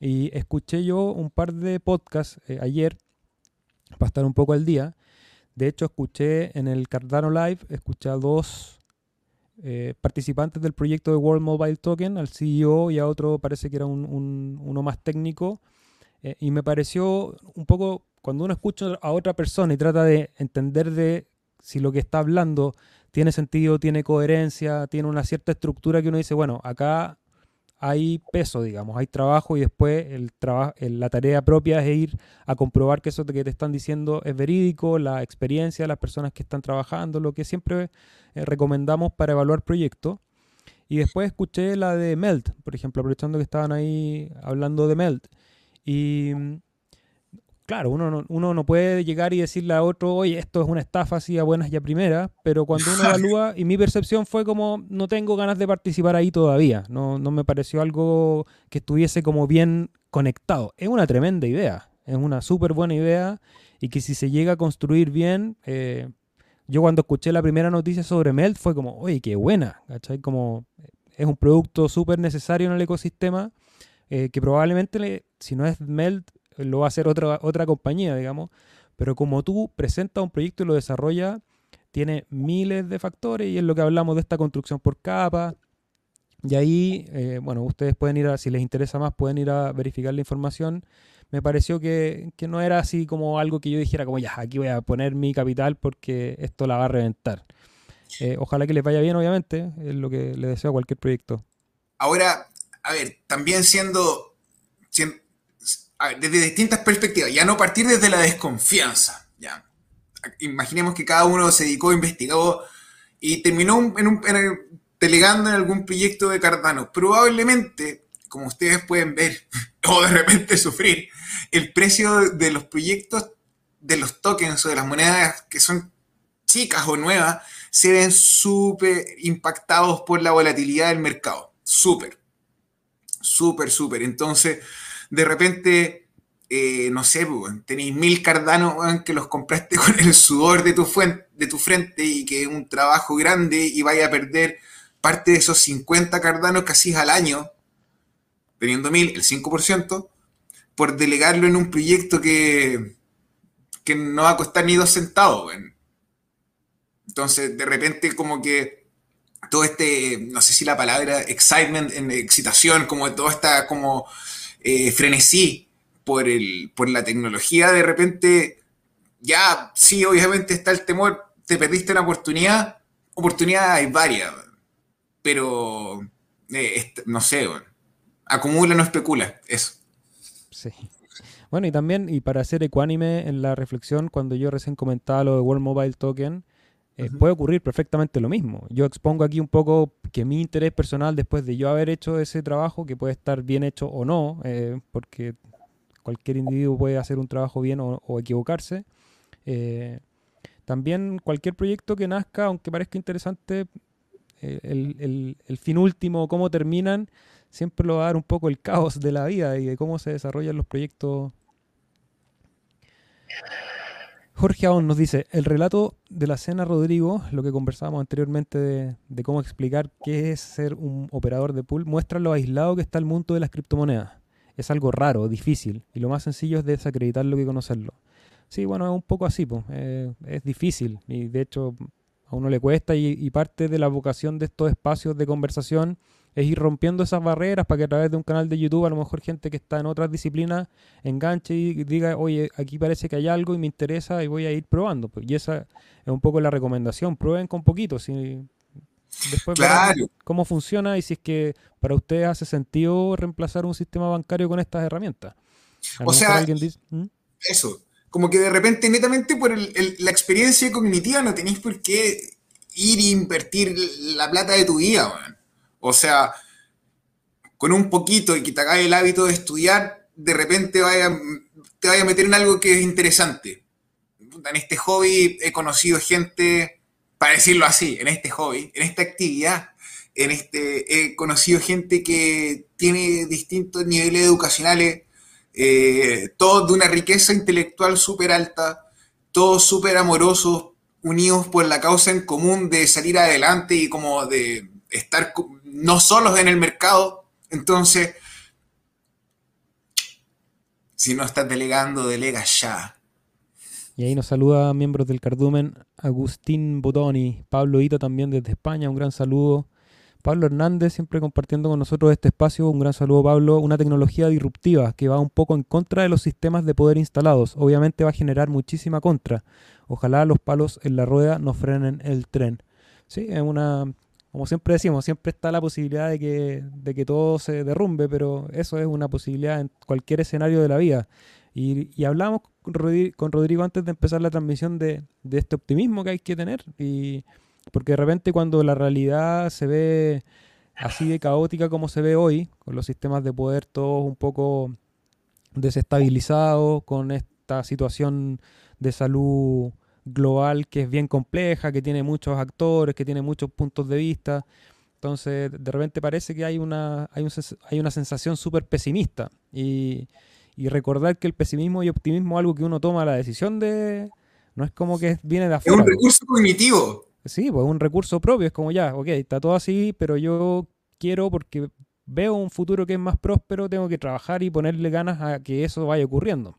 Y escuché yo un par de podcasts eh, ayer, para estar un poco al día. De hecho, escuché en el Cardano Live, escuché a dos eh, participantes del proyecto de World Mobile Token, al CEO y a otro parece que era un, uno más técnico. y me pareció un poco cuando uno escucha a otra persona y trata de entender de si lo que está hablando tiene sentido, tiene coherencia, tiene una cierta estructura que uno dice, bueno, acá hay peso, digamos, hay trabajo y después el la tarea propia es ir a comprobar que eso que te están diciendo es verídico, la experiencia de las personas que están trabajando, lo que siempre eh, recomendamos para evaluar proyectos. Y después escuché la de Melt, por ejemplo, aprovechando que estaban ahí hablando de Melt. Y claro, uno no, uno no puede llegar y decirle a otro, oye, esto es una estafa así a buenas y a primeras, pero cuando uno evalúa, y mi percepción fue como, no tengo ganas de participar ahí todavía, no, no me pareció algo que estuviese como bien conectado. Es una tremenda idea, es una súper buena idea, y que si se llega a construir bien, eh, yo cuando escuché la primera noticia sobre Melt fue como, oye, qué buena, ¿cachai? Como es un producto súper necesario en el ecosistema, eh, que probablemente, si no es Melt, lo va a hacer otra, otra compañía, digamos. Pero como tú presentas un proyecto y lo desarrollas, tiene miles de factores y es lo que hablamos de esta construcción por capa. Y ahí, eh, bueno, ustedes pueden ir a, si les interesa más, pueden ir a verificar la información. Me pareció que, no era así como algo que yo dijera como, ya, aquí voy a poner mi capital porque esto la va a reventar. Eh, ojalá que les vaya bien, obviamente, es lo que le deseo a cualquier proyecto. Ahora, a ver, también siendo desde distintas perspectivas, ya no partir desde la desconfianza. Ya. Imaginemos que cada uno se dedicó, investigó y terminó en un, delegando en algún proyecto de Cardano. Probablemente, como ustedes pueden ver, o de repente sufrir, el precio de los proyectos, de los tokens o de las monedas que son chicas o nuevas, se ven súper impactados por la volatilidad del mercado. Súper. Súper, súper. Entonces, de repente, eh, no sé, tenéis mil cardanos que los compraste con el sudor de tu, de tu frente y que es un trabajo grande y vaya a perder parte de esos 50 cardanos que hacís al año, teniendo mil, el 5%, por delegarlo en un proyecto que, que no va a costar ni dos centavos. Entonces, de repente, como que todo este, no sé si la palabra excitement, en excitación, como toda esta como eh, frenesí por, el, por la tecnología, de repente, ya sí, obviamente está el temor, te perdiste una oportunidad, oportunidad hay varias, pero eh, no sé, acumula, no especula, eso. Bueno, y también, y para ser ecuánime en la reflexión, cuando yo recién comentaba lo de World Mobile Token, eh, puede ocurrir perfectamente lo mismo. Yo expongo aquí un poco que mi interés personal, después de yo haber hecho ese trabajo, que puede estar bien hecho o no, eh, porque cualquier individuo puede hacer un trabajo bien o, equivocarse. Eh, también cualquier proyecto que nazca, aunque parezca interesante, el, el, fin último, cómo terminan, siempre lo va a dar un poco el caos de la vida y de cómo se desarrollan los proyectos. Jorge Aón nos dice, el relato de la cena, Rodrigo, lo que conversábamos anteriormente de, cómo explicar qué es ser un operador de pool, muestra lo aislado que está el mundo de las criptomonedas. Es algo raro, difícil, y lo más sencillo es desacreditarlo que conocerlo. Sí, bueno, es un poco así, pues. es difícil y de hecho a uno le cuesta y, parte de la vocación de estos espacios de conversación es ir rompiendo esas barreras para que a través de un canal de YouTube a lo mejor gente que está en otras disciplinas enganche y diga, oye, aquí parece que hay algo y me interesa y voy a ir probando. Pues, y esa es un poco la recomendación, prueben con poquito, si después claro. cómo funciona y si es que para ustedes hace sentido reemplazar un sistema bancario con estas herramientas. O sea, ¿Mm? eso, como que de repente, netamente por la experiencia cognitiva, no tenéis por qué ir e invertir la plata de tu vida, O sea, con un poquito y que te haga el hábito de estudiar, de repente vaya, te vaya a meter en algo que es interesante. En este hobby he conocido gente, para decirlo así, en este hobby, en esta actividad, en este, he conocido gente que tiene distintos niveles educacionales eh, todos de una riqueza intelectual súper alta, todos súper amorosos, unidos por la causa en común de salir adelante y como de estar no solos en el mercado. Entonces, si no estás delegando, delega ya. Y ahí nos saluda miembros del Cardumen, Agustín Botoni, Pablo Hito también desde España, un gran saludo. Pablo Hernández, siempre compartiendo con nosotros este espacio. Un gran saludo, Pablo. Una tecnología disruptiva que va un poco en contra de los sistemas de poder instalados. Obviamente va a generar muchísima contra. Ojalá los palos en la rueda no frenen el tren. Sí, es una. Como siempre decimos, siempre está la posibilidad de que, de que todo se derrumbe, pero eso es una posibilidad en cualquier escenario de la vida. Y, y hablamos con Rodrigo antes de empezar la transmisión de, de este optimismo que hay que tener. Y porque de repente cuando la realidad se ve así de caótica como se ve hoy, con los sistemas de poder todos un poco desestabilizados, con esta situación de salud global que es bien compleja, que tiene muchos actores, que tiene muchos puntos de vista. Entonces, de repente parece que hay una, hay, hay una sensación súper pesimista. Y, y, recordar que el pesimismo y optimismo es algo que uno toma la decisión de... No es como que viene de afuera. Es un recurso cognitivo. Sí, pues un recurso propio, es como ya, ok, está todo así, pero yo quiero porque veo un futuro que es más próspero, tengo que trabajar y ponerle ganas a que eso vaya ocurriendo.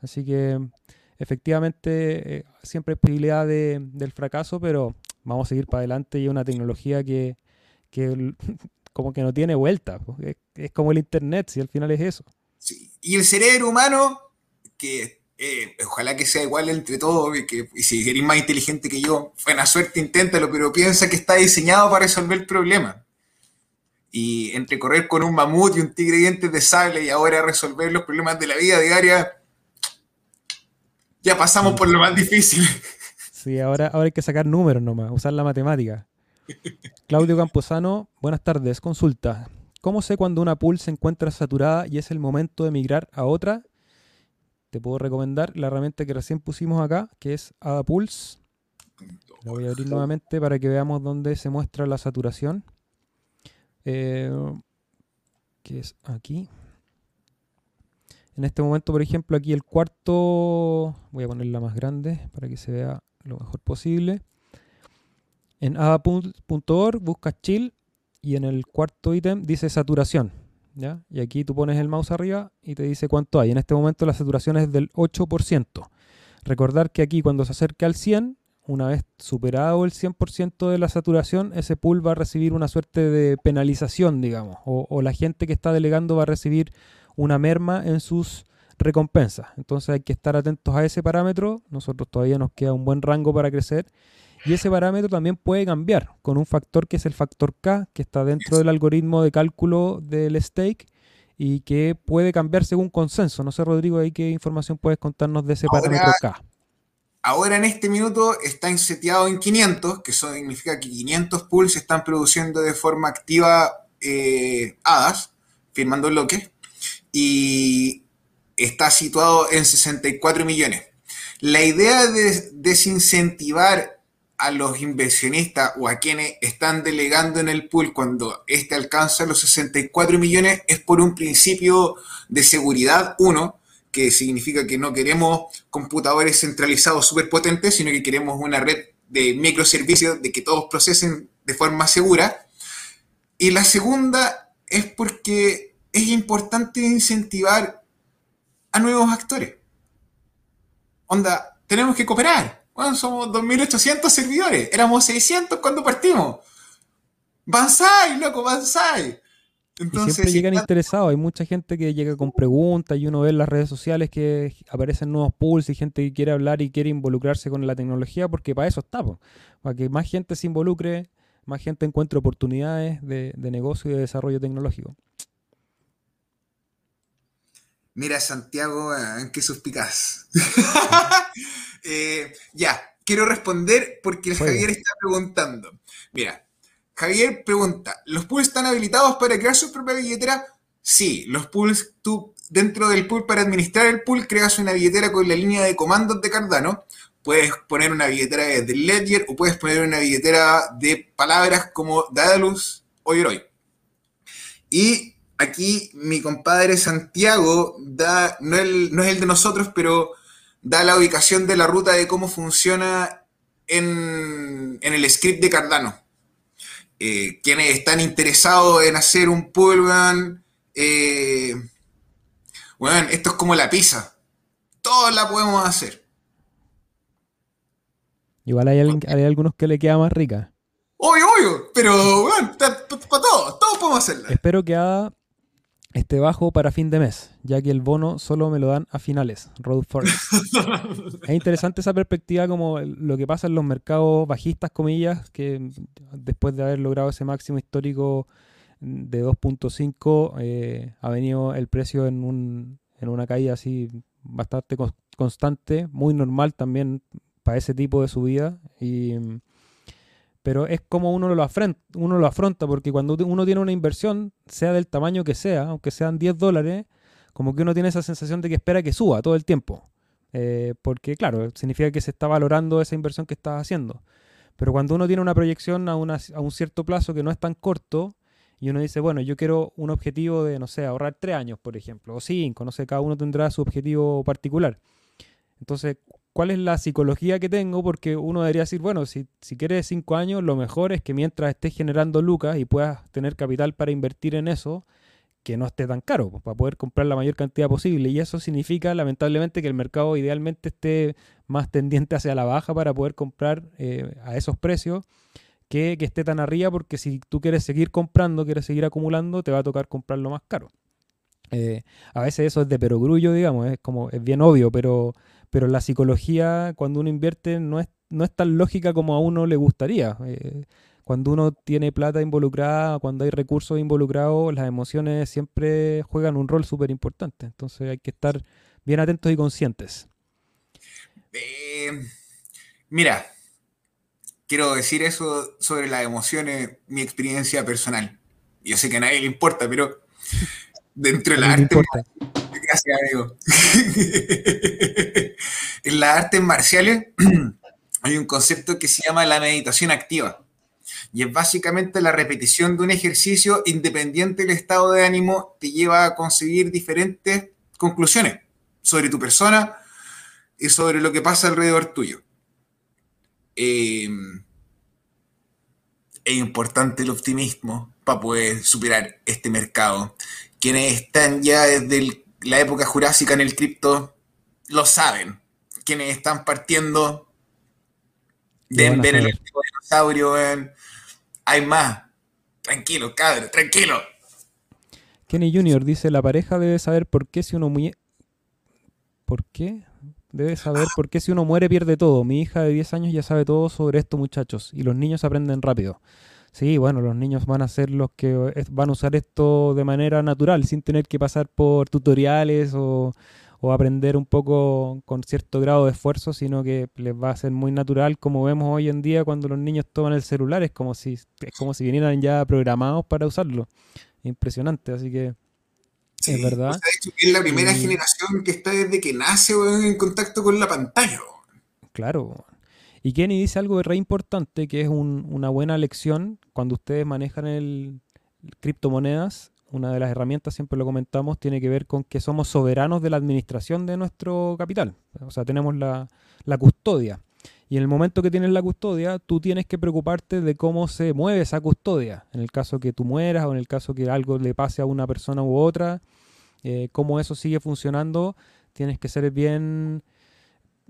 Así que efectivamente eh, siempre hay posibilidad de, del fracaso, pero vamos a seguir para adelante y es una tecnología que, que como que no tiene vuelta. Es, es, como el Internet, si al final es eso. Sí. Y el cerebro humano, que eh, ojalá que sea igual entre todos y, que, si eres más inteligente que yo, buena suerte, inténtalo, pero piensa que está diseñado para resolver el problema. Y entre correr con un mamut y un tigre dientes de sable y ahora resolver los problemas de la vida diaria, ya pasamos por lo más difícil. Sí, ahora, ahora hay que sacar números nomás, usar la matemática. Claudio Camposano, buenas tardes. Consulta. ¿Cómo sé cuando una pool se encuentra saturada y es el momento de migrar a otra te puedo recomendar la herramienta que recién pusimos acá, que es AdaPulse. La voy a abrir nuevamente para que veamos dónde se muestra la saturación. Eh, que es aquí. En este momento, por ejemplo, aquí el cuarto, voy a ponerla más grande para que se vea lo mejor posible. En ada.org buscas chill y en el cuarto ítem dice saturación. Y aquí tú pones el mouse arriba y te dice cuánto hay. En este momento la saturación es del 8%. Recordar que aquí cuando se acerca al 100, una vez superado el 100% de la saturación, ese pool va a recibir una suerte de penalización, digamos, o, la gente que está delegando va a recibir una merma en sus recompensas. Entonces hay que estar atentos a ese parámetro. Nosotros todavía nos queda un buen rango para crecer y ese parámetro también puede cambiar con un factor que es el factor K, que está dentro del algoritmo de cálculo del stake y que puede cambiar según consenso. No sé, Rodrigo, ahí qué información puedes contarnos de ese parámetro K. Ahora en este minuto está inseteado en 500, que eso significa que 500 pools están produciendo de forma activa eh, hadas, firmando bloques, y está situado en 64 millones. La idea de desincentivar a los inversionistas o a quienes están delegando en el pool cuando este alcanza los 64 millones es por un principio de seguridad, uno, que significa que no queremos computadores centralizados súper potentes, sino que queremos una red de microservicios de que todos procesen de forma segura. Y la segunda es porque es importante incentivar a nuevos actores. Onda, tenemos que cooperar. Bueno, somos 2.800 servidores. Éramos 600 cuando partimos. Banzai, loco, Banzai. Entonces, siempre llegan interesados. Hay mucha gente que llega con preguntas y uno ve en las redes sociales que aparecen nuevos pools y gente que quiere hablar y quiere involucrarse con la tecnología porque para eso está. Para que más gente se involucre, más gente encuentre oportunidades de, de negocio y de desarrollo tecnológico. Mira, Santiago, ¿en qué suspicaz? Eh, ya, quiero responder porque Javier está preguntando. Mira, Javier pregunta, ¿los pools están habilitados para crear su propia billetera? Sí, los pools, tú dentro del pool para administrar el pool creas una billetera con la línea de comandos de Cardano. Puedes poner una billetera de Ledger o puedes poner una billetera de palabras como Daedalus o Yoroi. Y aquí mi compadre Santiago da, no, no es el de nosotros, pero da la ubicación de la ruta de cómo funciona en, el script de Cardano. Eh, quienes están interesados en hacer un bueno, eh, esto es como la pizza. Todos la podemos hacer. Igual hay, hay algunos que le queda más rica. Obvio, obvio, pero bueno, para todos, todos podemos hacerla. Espero que haga este bajo para fin de mes, ya que el bono solo me lo dan a finales, Road Forest. es interesante esa perspectiva como lo que pasa en los mercados bajistas, comillas, que después de haber logrado ese máximo histórico de 2.5, eh, ha venido el precio en, un, en una caída así bastante constante, muy normal también para ese tipo de subida. Y pero es como uno lo, afronta, uno lo afronta, porque cuando uno tiene una inversión, sea del tamaño que sea, aunque sean 10 dólares, como que uno tiene esa sensación de que espera que suba todo el tiempo. Eh, porque claro, significa que se está valorando esa inversión que estás haciendo. Pero cuando uno tiene una proyección a, a un cierto plazo que no es tan corto, y uno dice, bueno, yo quiero un objetivo de, no sé, ahorrar 3 años, por ejemplo, o 5, no sé, cada uno tendrá su objetivo particular. Entonces, cuál es la psicología que tengo, porque uno debería decir, bueno, si, si quieres cinco años, lo mejor es que mientras estés generando lucas y puedas tener capital para invertir en eso, que no esté tan caro, pues, para poder comprar la mayor cantidad posible. Y eso significa, lamentablemente, que el mercado idealmente esté más tendiente hacia la baja para poder comprar eh, a esos precios. Que, que esté tan arriba, porque si tú quieres seguir comprando, quieres seguir acumulando, te va a tocar comprarlo más caro. Eh, a veces eso es de perogrullo, digamos, es como es bien obvio, pero pero la psicología cuando uno invierte no es, no es tan lógica como a uno le gustaría. Eh, cuando uno tiene plata involucrada, cuando hay recursos involucrados, las emociones siempre juegan un rol súper importante. Entonces hay que estar bien atentos y conscientes. Eh, mira, quiero decir eso sobre las emociones, mi experiencia personal. Yo sé que a nadie le importa, pero dentro de la arte... Gracias, amigo. en las artes marciales hay un concepto que se llama la meditación activa. Y es básicamente la repetición de un ejercicio independiente del estado de ánimo te lleva a conseguir diferentes conclusiones sobre tu persona y sobre lo que pasa alrededor tuyo. Eh, es importante el optimismo para poder superar este mercado. Quienes están ya desde la época jurásica en el cripto lo saben quienes están partiendo de ver el dinosaurio, hay más. Tranquilo, cabrón, tranquilo. Kenny Jr. dice, la pareja debe saber por qué si uno muere... ¿Por qué? Debe saber por qué si uno muere pierde todo. Mi hija de 10 años ya sabe todo sobre esto, muchachos. Y los niños aprenden rápido. Sí, bueno, los niños van a ser los que van a usar esto de manera natural, sin tener que pasar por tutoriales o, o aprender un poco con cierto grado de esfuerzo, sino que les va a ser muy natural, como vemos hoy en día cuando los niños toman el celular, es como si, es como si vinieran ya programados para usarlo. Impresionante, así que es verdad. es la primera generación que está desde que nace en contacto con la pantalla. Claro. Y Kenny dice algo re importante, que es una buena lección cuando ustedes manejan el criptomonedas. Una de las herramientas, siempre lo comentamos, tiene que ver con que somos soberanos de la administración de nuestro capital. O sea, tenemos la, la custodia. Y en el momento que tienes la custodia, tú tienes que preocuparte de cómo se mueve esa custodia. En el caso que tú mueras o en el caso que algo le pase a una persona u otra, eh, cómo eso sigue funcionando, tienes que ser bien,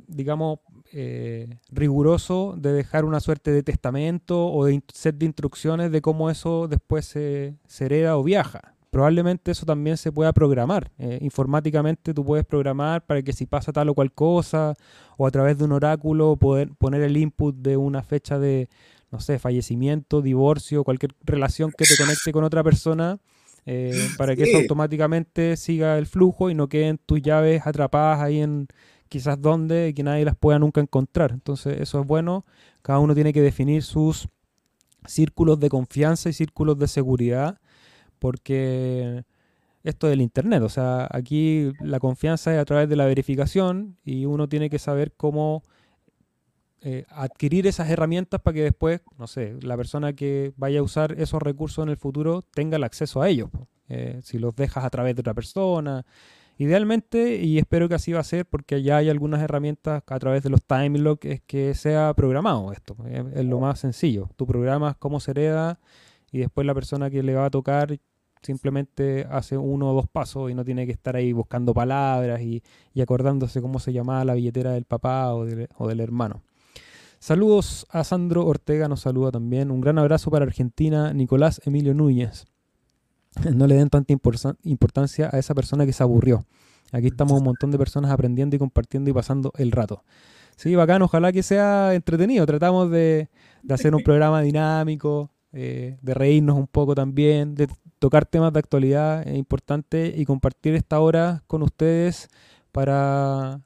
digamos, eh, riguroso de dejar una suerte de testamento o de set de instrucciones de cómo eso después se, se hereda o viaja probablemente eso también se pueda programar. Eh, informáticamente tú puedes programar para que si pasa tal o cual cosa, o a través de un oráculo poder poner el input de una fecha de, no sé, fallecimiento, divorcio, cualquier relación que te conecte con otra persona, eh, para que eso automáticamente siga el flujo y no queden tus llaves atrapadas ahí en quizás donde y que nadie las pueda nunca encontrar. Entonces eso es bueno. Cada uno tiene que definir sus círculos de confianza y círculos de seguridad porque esto del Internet, o sea, aquí la confianza es a través de la verificación y uno tiene que saber cómo eh, adquirir esas herramientas para que después, no sé, la persona que vaya a usar esos recursos en el futuro tenga el acceso a ellos. Eh, si los dejas a través de otra persona. Idealmente, y espero que así va a ser, porque ya hay algunas herramientas a través de los time lock, es que sea programado esto. Es, es lo más sencillo. Tú programas cómo se hereda y después la persona que le va a tocar simplemente hace uno o dos pasos y no tiene que estar ahí buscando palabras y, acordándose cómo se llamaba la billetera del papá o, del hermano. Saludos a Sandro Ortega, nos saluda también. Un gran abrazo para Argentina, Nicolás Emilio Núñez. No le den tanta importancia a esa persona que se aburrió. Aquí estamos un montón de personas aprendiendo y compartiendo y pasando el rato. Sí, bacán, ojalá que sea entretenido. Tratamos de, de hacer un programa dinámico, eh, de reírnos un poco también, de tocar temas de actualidad es importante y compartir esta hora con ustedes para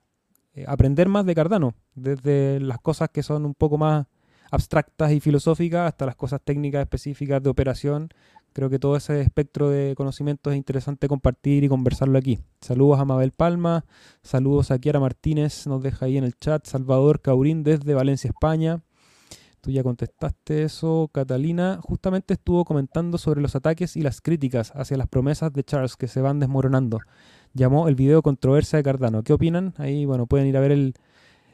eh, aprender más de Cardano, desde las cosas que son un poco más abstractas y filosóficas hasta las cosas técnicas específicas de operación. Creo que todo ese espectro de conocimientos es interesante compartir y conversarlo aquí. Saludos a Mabel Palma, saludos a Kiara Martínez, nos deja ahí en el chat, Salvador Caurín desde Valencia, España. Tú ya contestaste eso, Catalina. Justamente estuvo comentando sobre los ataques y las críticas hacia las promesas de Charles que se van desmoronando. Llamó el video controversia de Cardano. ¿Qué opinan? Ahí, bueno, pueden ir a ver el,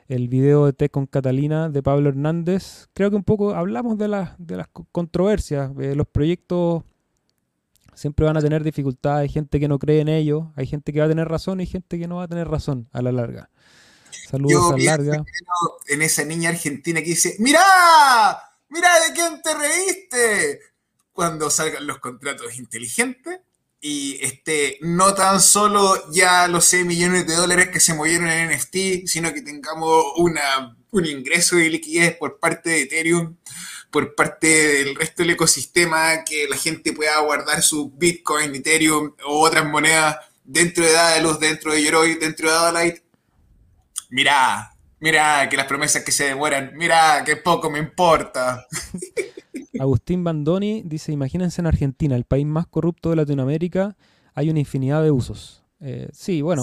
el video de Tech con Catalina de Pablo Hernández. Creo que un poco hablamos de, las de las controversias. Eh, los proyectos siempre van a tener dificultades. Hay gente que no cree en ellos, hay gente que va a tener razón y gente que no va a tener razón a la larga. Saludos a larga. En esa niña argentina que dice, ¡Mirá! ¡Mirá de quién te reíste! Cuando salgan los contratos inteligentes y este, no tan solo ya los 6 millones de dólares que se movieron en NFT, sino que tengamos una, un ingreso de liquidez por parte de Ethereum, por parte del resto del ecosistema, que la gente pueda guardar su Bitcoin, Ethereum o otras monedas dentro de Daedalus, dentro de Yoroi, dentro de Adalite Mira, mira que las promesas que se demoran, mira que poco me importa. Agustín Bandoni dice, imagínense en Argentina, el país más corrupto de Latinoamérica, hay una infinidad de usos. Eh, sí, bueno,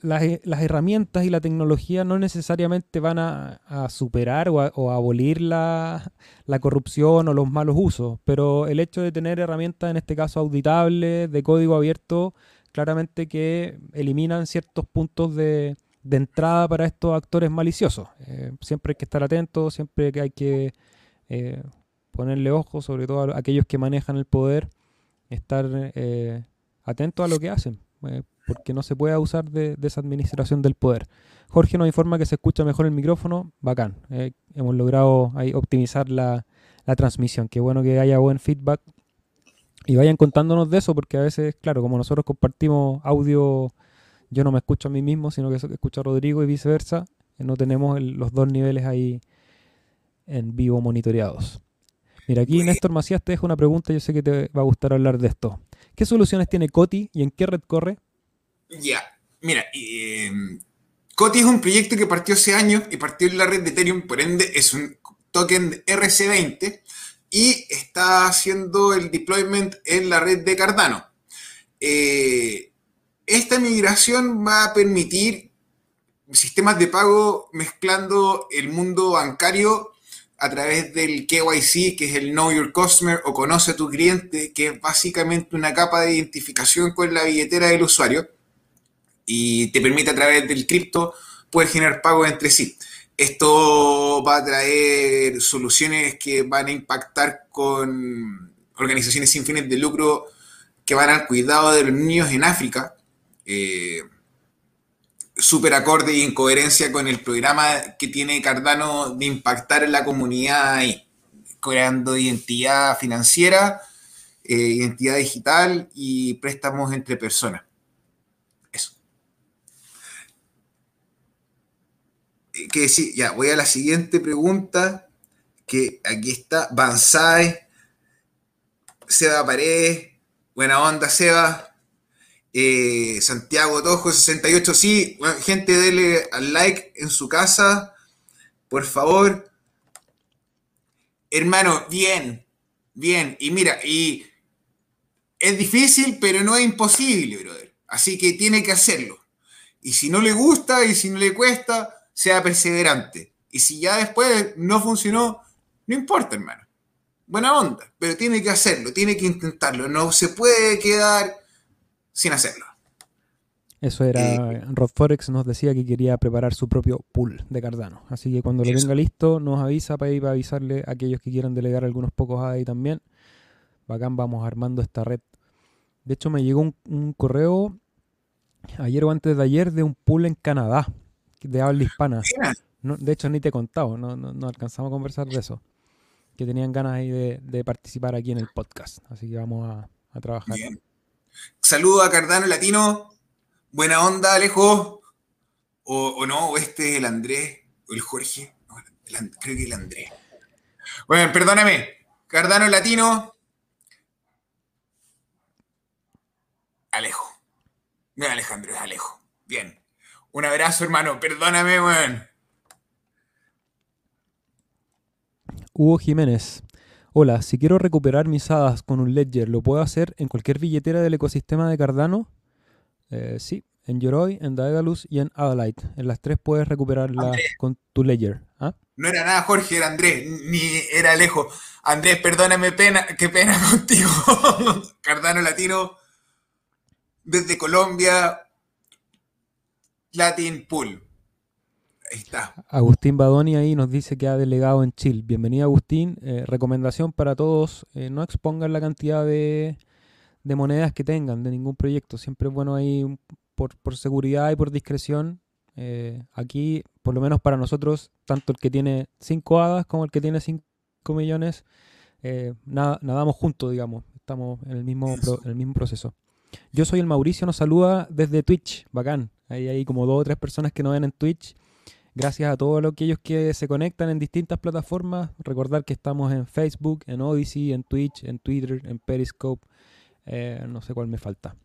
las, herramientas y la tecnología no necesariamente van a, superar o a, abolir la, corrupción o los malos usos, pero el hecho de tener herramientas, en este caso auditables, de código abierto, claramente que eliminan ciertos puntos de, entrada para estos actores maliciosos. Eh, siempre hay que estar atentos, siempre hay que eh, ponerle ojo, sobre todo a aquellos que manejan el poder, estar eh, atentos a lo que hacen, porque no se puede abusar de, esa administración del poder. Jorge nos informa que se escucha mejor el micrófono, bacán. hemos logrado ahí optimizar la, la transmisión. Qué bueno que haya buen feedback y vayan contándonos de eso, porque a veces, claro, como nosotros compartimos audio yo no me escucho a mí mismo, sino que escucho a Rodrigo y viceversa. No tenemos los dos niveles ahí en vivo monitoreados. Mira, aquí Néstor Macías te deja una pregunta, yo sé que te va a gustar hablar de esto. ¿Qué soluciones tiene Coti y en qué red corre? Ya, mira, eh, Coti es un proyecto que partió hace años y partió en la red de Ethereum, por ende es un token RC20 y está haciendo el deployment en la red de Cardano. Eh, esta migración va a permitir sistemas de pago mezclando el mundo bancario a través del KYC, que es el Know Your Customer o Conoce a tu cliente, que es básicamente una capa de identificación con la billetera del usuario y te permite a través del cripto poder generar pagos entre sí. Esto va a traer soluciones que van a impactar con organizaciones sin fines de lucro que van al cuidado de los niños en África. Eh, súper acorde y en coherencia con el programa que tiene Cardano de impactar en la comunidad creando identidad financiera, eh, identidad digital y préstamos entre personas. Eso. Eh, que sí, ya, voy a la siguiente pregunta, que aquí está, Banzai, Seba Paredes, buena onda Seba, eh, Santiago Tojo 68, sí, gente, dele al like en su casa, por favor. Hermano, bien, bien. Y mira, y es difícil, pero no es imposible, brother. Así que tiene que hacerlo. Y si no le gusta y si no le cuesta, sea perseverante. Y si ya después no funcionó, no importa, hermano. Buena onda, pero tiene que hacerlo, tiene que intentarlo. No se puede quedar sin hacerlo. Eso era, eh, Rod Forex nos decía que quería preparar su propio pool de Cardano. Así que cuando lo tenga listo, nos avisa para ir a avisarle a aquellos que quieran delegar algunos pocos ahí también. Bacán, vamos armando esta red. De hecho, me llegó un, correo ayer o antes de ayer de un pool en Canadá, de habla hispana. de hecho, ni te he contado, no, no, alcanzamos a conversar de eso. Que tenían ganas ahí de, participar aquí en el podcast. Así que vamos a, a trabajar. Bien. Saludo a Cardano Latino. Buena onda, Alejo. O, no, o este es el Andrés, o el Jorge. creo que el Andrés. Bueno, perdóname. Cardano Latino. Alejo. No Alejandro, es Alejo. Bien. Un abrazo, hermano. Perdóname, weón. Hugo Jiménez. Hola, si quiero recuperar mis hadas con un ledger, ¿lo puedo hacer en cualquier billetera del ecosistema de Cardano? Eh, sí, en Yoroi, en Daedalus y en Adalite. En las tres puedes recuperarla con tu ledger. ¿ah? No era nada Jorge, era Andrés, ni era lejos. Andrés, perdóname, pena, qué pena contigo. Cardano Latino, desde Colombia, Latin Pool. Agustín Badoni ahí nos dice que ha delegado en Chile. Bienvenido Agustín. Eh, recomendación para todos, eh, no expongan la cantidad de, monedas que tengan de ningún proyecto. Siempre es bueno ahí por, seguridad y por discreción. Eh, aquí, por lo menos para nosotros, tanto el que tiene 5 hadas como el que tiene 5 millones, nadamos juntos, digamos. Estamos en el mismo, en el mismo proceso. Yo soy el Mauricio, nos saluda desde Twitch, bacán. Hay, hay como dos o tres personas que nos ven en Twitch. Gracias a todos aquellos que se conectan en distintas plataformas. Recordar que estamos en Facebook, en Odyssey, en Twitch, en Twitter, en Periscope. Eh, no sé cuál me falta.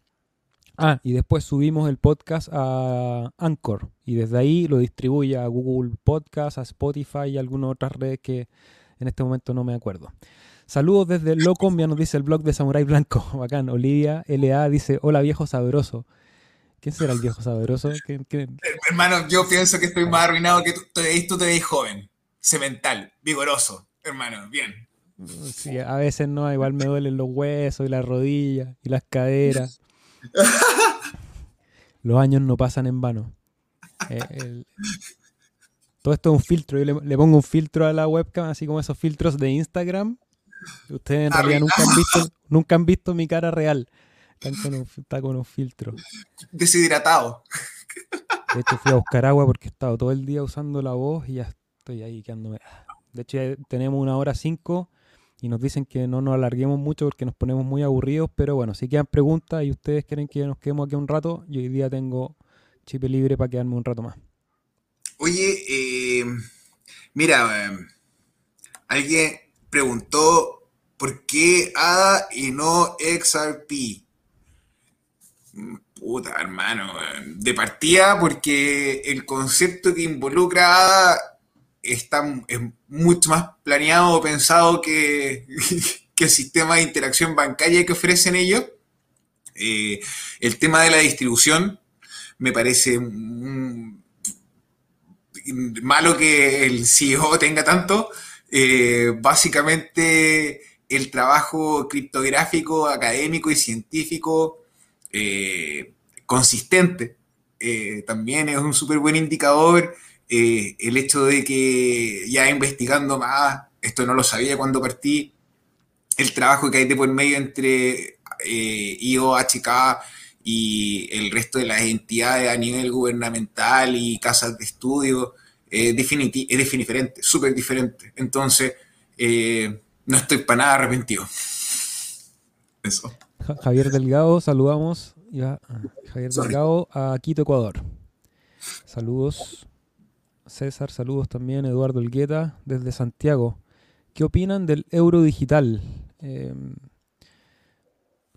Ah, y después subimos el podcast a Anchor y desde ahí lo distribuye a Google Podcast, a Spotify y algunas otras redes que en este momento no me acuerdo. Saludos desde Locombia, nos dice el blog de Samurai Blanco. Bacán. Olivia LA dice: Hola viejo sabroso. ¿Quién será el viejo sabroso? Hermano, yo pienso que estoy más arruinado que tú. Tú te veis joven, cemental, vigoroso, hermano, bien. Sí, a veces no, igual me duelen los huesos y las rodillas y las caderas. los años no pasan en vano. Eh, todo esto es un filtro. Yo le, pongo un filtro a la webcam, así como esos filtros de Instagram. Ustedes en realidad nunca han, visto, nunca han visto mi cara real está con un filtro. Deshidratado. De hecho, fui a buscar agua porque he estado todo el día usando la voz y ya estoy ahí quedándome. De hecho, ya tenemos una hora cinco y nos dicen que no nos alarguemos mucho porque nos ponemos muy aburridos. Pero bueno, si quedan preguntas y ustedes quieren que nos quedemos aquí un rato, yo hoy día tengo chip libre para quedarme un rato más. Oye, eh, mira, eh, alguien preguntó por qué ADA y no XRP. Puta, hermano. De partida, porque el concepto que involucra está es mucho más planeado o pensado que, el sistema de interacción bancaria que ofrecen ellos. Eh, el tema de la distribución me parece malo que el CEO tenga tanto, eh, básicamente el trabajo criptográfico, académico y científico eh, consistente eh, también es un súper buen indicador. el hecho de que ya investigando más, esto no lo sabía cuando partí, el trabajo que hay de por medio entre IO, HK y el resto de las entidades a nivel gubernamental y casas de estudio, es diferente, súper diferente. Entonces, eh, no estoy para nada arrepentido. Eso. Javier Delgado, saludamos ya, Javier Delgado a Quito, Ecuador. Saludos. César, saludos también. Eduardo Elgueta desde Santiago. ¿Qué opinan del euro digital? Eh,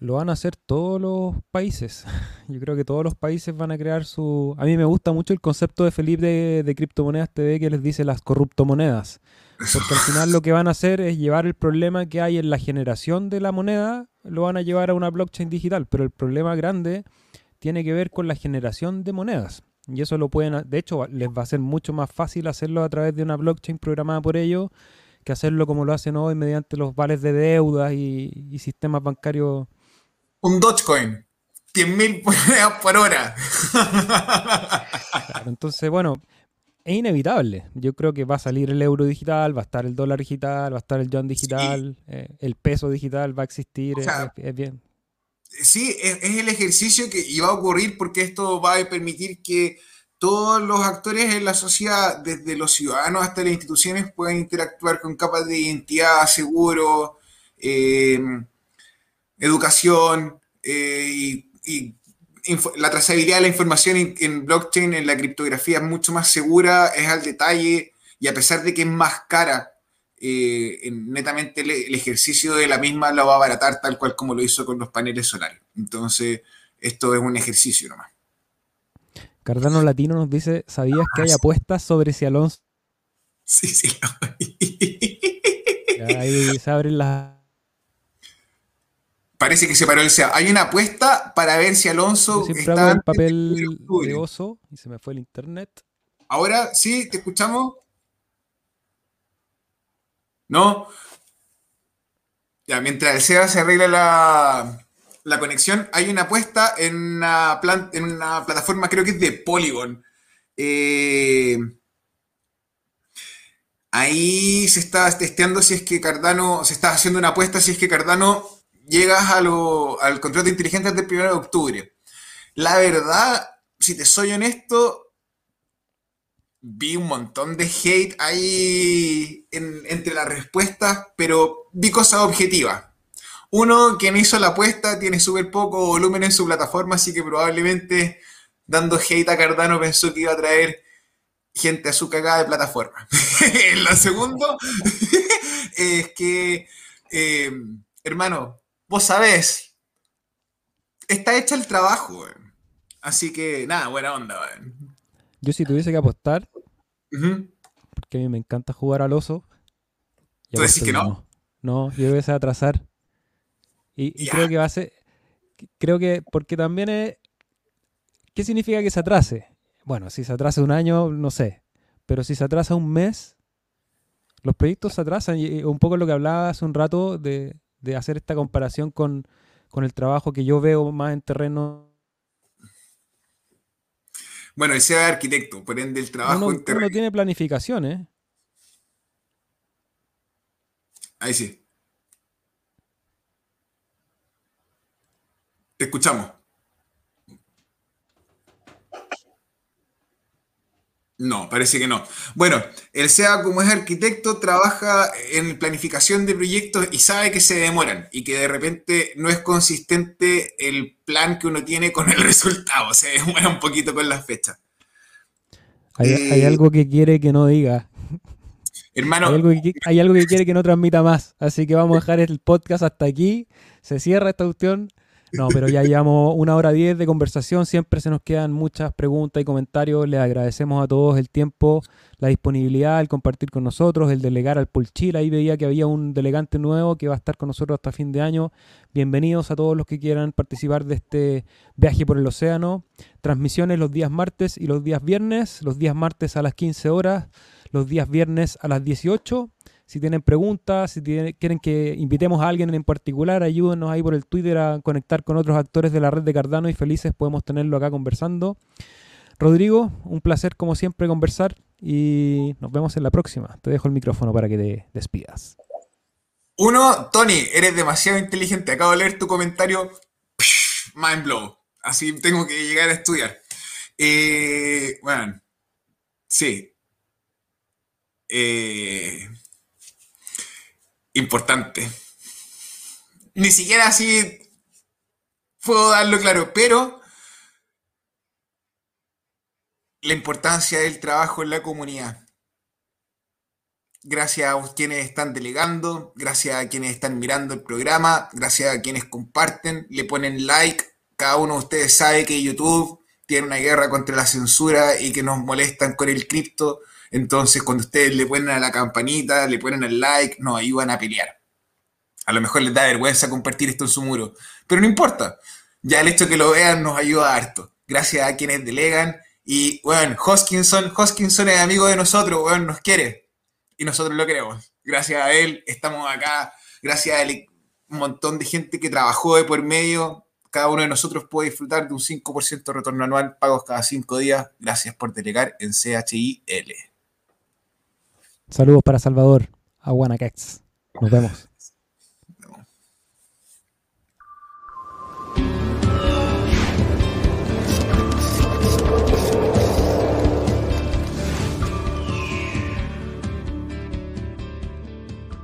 lo van a hacer todos los países. Yo creo que todos los países van a crear su... A mí me gusta mucho el concepto de Felipe de, Criptomonedas TV que les dice las corruptomonedas. Porque al final lo que van a hacer es llevar el problema que hay en la generación de la moneda, lo van a llevar a una blockchain digital. Pero el problema grande tiene que ver con la generación de monedas. Y eso lo pueden... De hecho, les va a ser mucho más fácil hacerlo a través de una blockchain programada por ellos que hacerlo como lo hacen hoy mediante los vales de deuda y sistemas bancarios un Dogecoin. 10.000 monedas por hora. entonces, bueno, es inevitable. Yo creo que va a salir el euro digital, va a estar el dólar digital, va a estar el yuan digital, eh, el peso digital va a existir. es, bien. Sí, es, el ejercicio que iba a ocurrir porque esto va a permitir que todos los actores en la sociedad, desde los ciudadanos hasta las instituciones, puedan interactuar con capas de identidad, seguro, eh, educación eh, y, la trazabilidad de la información en, blockchain, en la criptografía es mucho más segura, es al detalle y a pesar de que es más cara, eh, netamente el, ejercicio de la misma la va a abaratar tal cual como lo hizo con los paneles solares. Entonces, esto es un ejercicio nomás. Cardano Latino nos dice, ¿sabías que hay ah, apuestas sobre si Alonso... Sí, sí. ahí se abren las parece que se paró el SEA. Hay una apuesta para ver si Alonso está el papel de oso y se me fue el internet. Ahora sí, te escuchamos. ¿No? Ya, mientras el SEA se arregla la, conexión, hay una apuesta en una, en una plataforma, creo que es de Polygon. Eh, ahí se está testeando si es que Cardano, se está haciendo una apuesta si es que Cardano llegas a al contrato inteligente del 1 de octubre. La verdad, si te soy honesto, vi un montón de hate ahí entre las respuestas, pero vi cosas objetivas. Uno, quien hizo la apuesta, tiene súper poco volumen en su plataforma, así que probablemente dando hate a Cardano pensó que iba a traer gente a su cagada de plataforma. la segundo es que, eh, hermano, vos sabés, está hecha el trabajo, Así que, nada, buena onda, Yo si tuviese que apostar, porque a mí me encanta jugar al oso. ¿Tú decís que no? No, yo voy a atrasar. Y, creo que va a ser. Creo que. Porque también es. ¿Qué significa que se atrase? Bueno, si se atrasa un año, no sé. Pero si se atrasa un mes, los proyectos se atrasan. Y un poco lo que hablaba hace un rato de, de hacer esta comparación con, el trabajo que yo veo más en terreno. Bueno, ese es arquitecto, por ende el trabajo en terreno. tiene planificación, ¿eh? Ahí sí. Te escuchamos. No, parece que no. Bueno, el SEA como es arquitecto trabaja en planificación de proyectos y sabe que se demoran y que de repente no es consistente el plan que uno tiene con el resultado, se demora un poquito con las fechas. Hay, eh, algo que quiere que no diga. Hermano. Hay algo, que, hay algo, que, quiere que no transmita más. Así que vamos a dejar el podcast hasta aquí. Se cierra esta cuestión. No, pero ya llevamos una hora diez de conversación, siempre se nos quedan muchas preguntas y comentarios. Les agradecemos a todos el tiempo, la disponibilidad, el compartir con nosotros, el delegar al Polchil. Ahí veía que había un delegante nuevo que va a estar con nosotros hasta fin de año. Bienvenidos a todos los que quieran participar de este viaje por el océano. Transmisiones los días martes y los días viernes. Los días martes a las 15 horas, los días viernes a las 18 si tienen preguntas, si quieren que invitemos a alguien en particular, ayúdenos ahí por el Twitter a conectar con otros actores de la red de Cardano y felices podemos tenerlo acá conversando. Rodrigo, un placer como siempre conversar y nos vemos en la próxima. Te dejo el micrófono para que te despidas. Uno, Tony, eres demasiado inteligente. Acabo de leer tu comentario. mind blow. Así tengo que llegar a estudiar. Eh, bueno, sí. Eh, importante. Ni siquiera así puedo darlo claro, pero la importancia del trabajo en la comunidad. Gracias a quienes están delegando, gracias a quienes están mirando el programa, gracias a quienes comparten, le ponen like. Cada uno de ustedes sabe que YouTube tiene una guerra contra la censura y que nos molestan con el cripto entonces, cuando ustedes le ponen a la campanita, le ponen el like, nos ayudan a pelear. A lo mejor les da vergüenza compartir esto en su muro, pero no importa. Ya el hecho de que lo vean nos ayuda harto. Gracias a quienes delegan. Y, bueno, Hoskinson, Hoskinson es amigo de nosotros, bueno, nos quiere. Y nosotros lo queremos. Gracias a él estamos acá. Gracias a un montón de gente que trabajó de por medio. Cada uno de nosotros puede disfrutar de un 5% de retorno anual, pagos cada 5 días. Gracias por delegar en CHIL. Saludos para Salvador, Aguanacax. Nos vemos.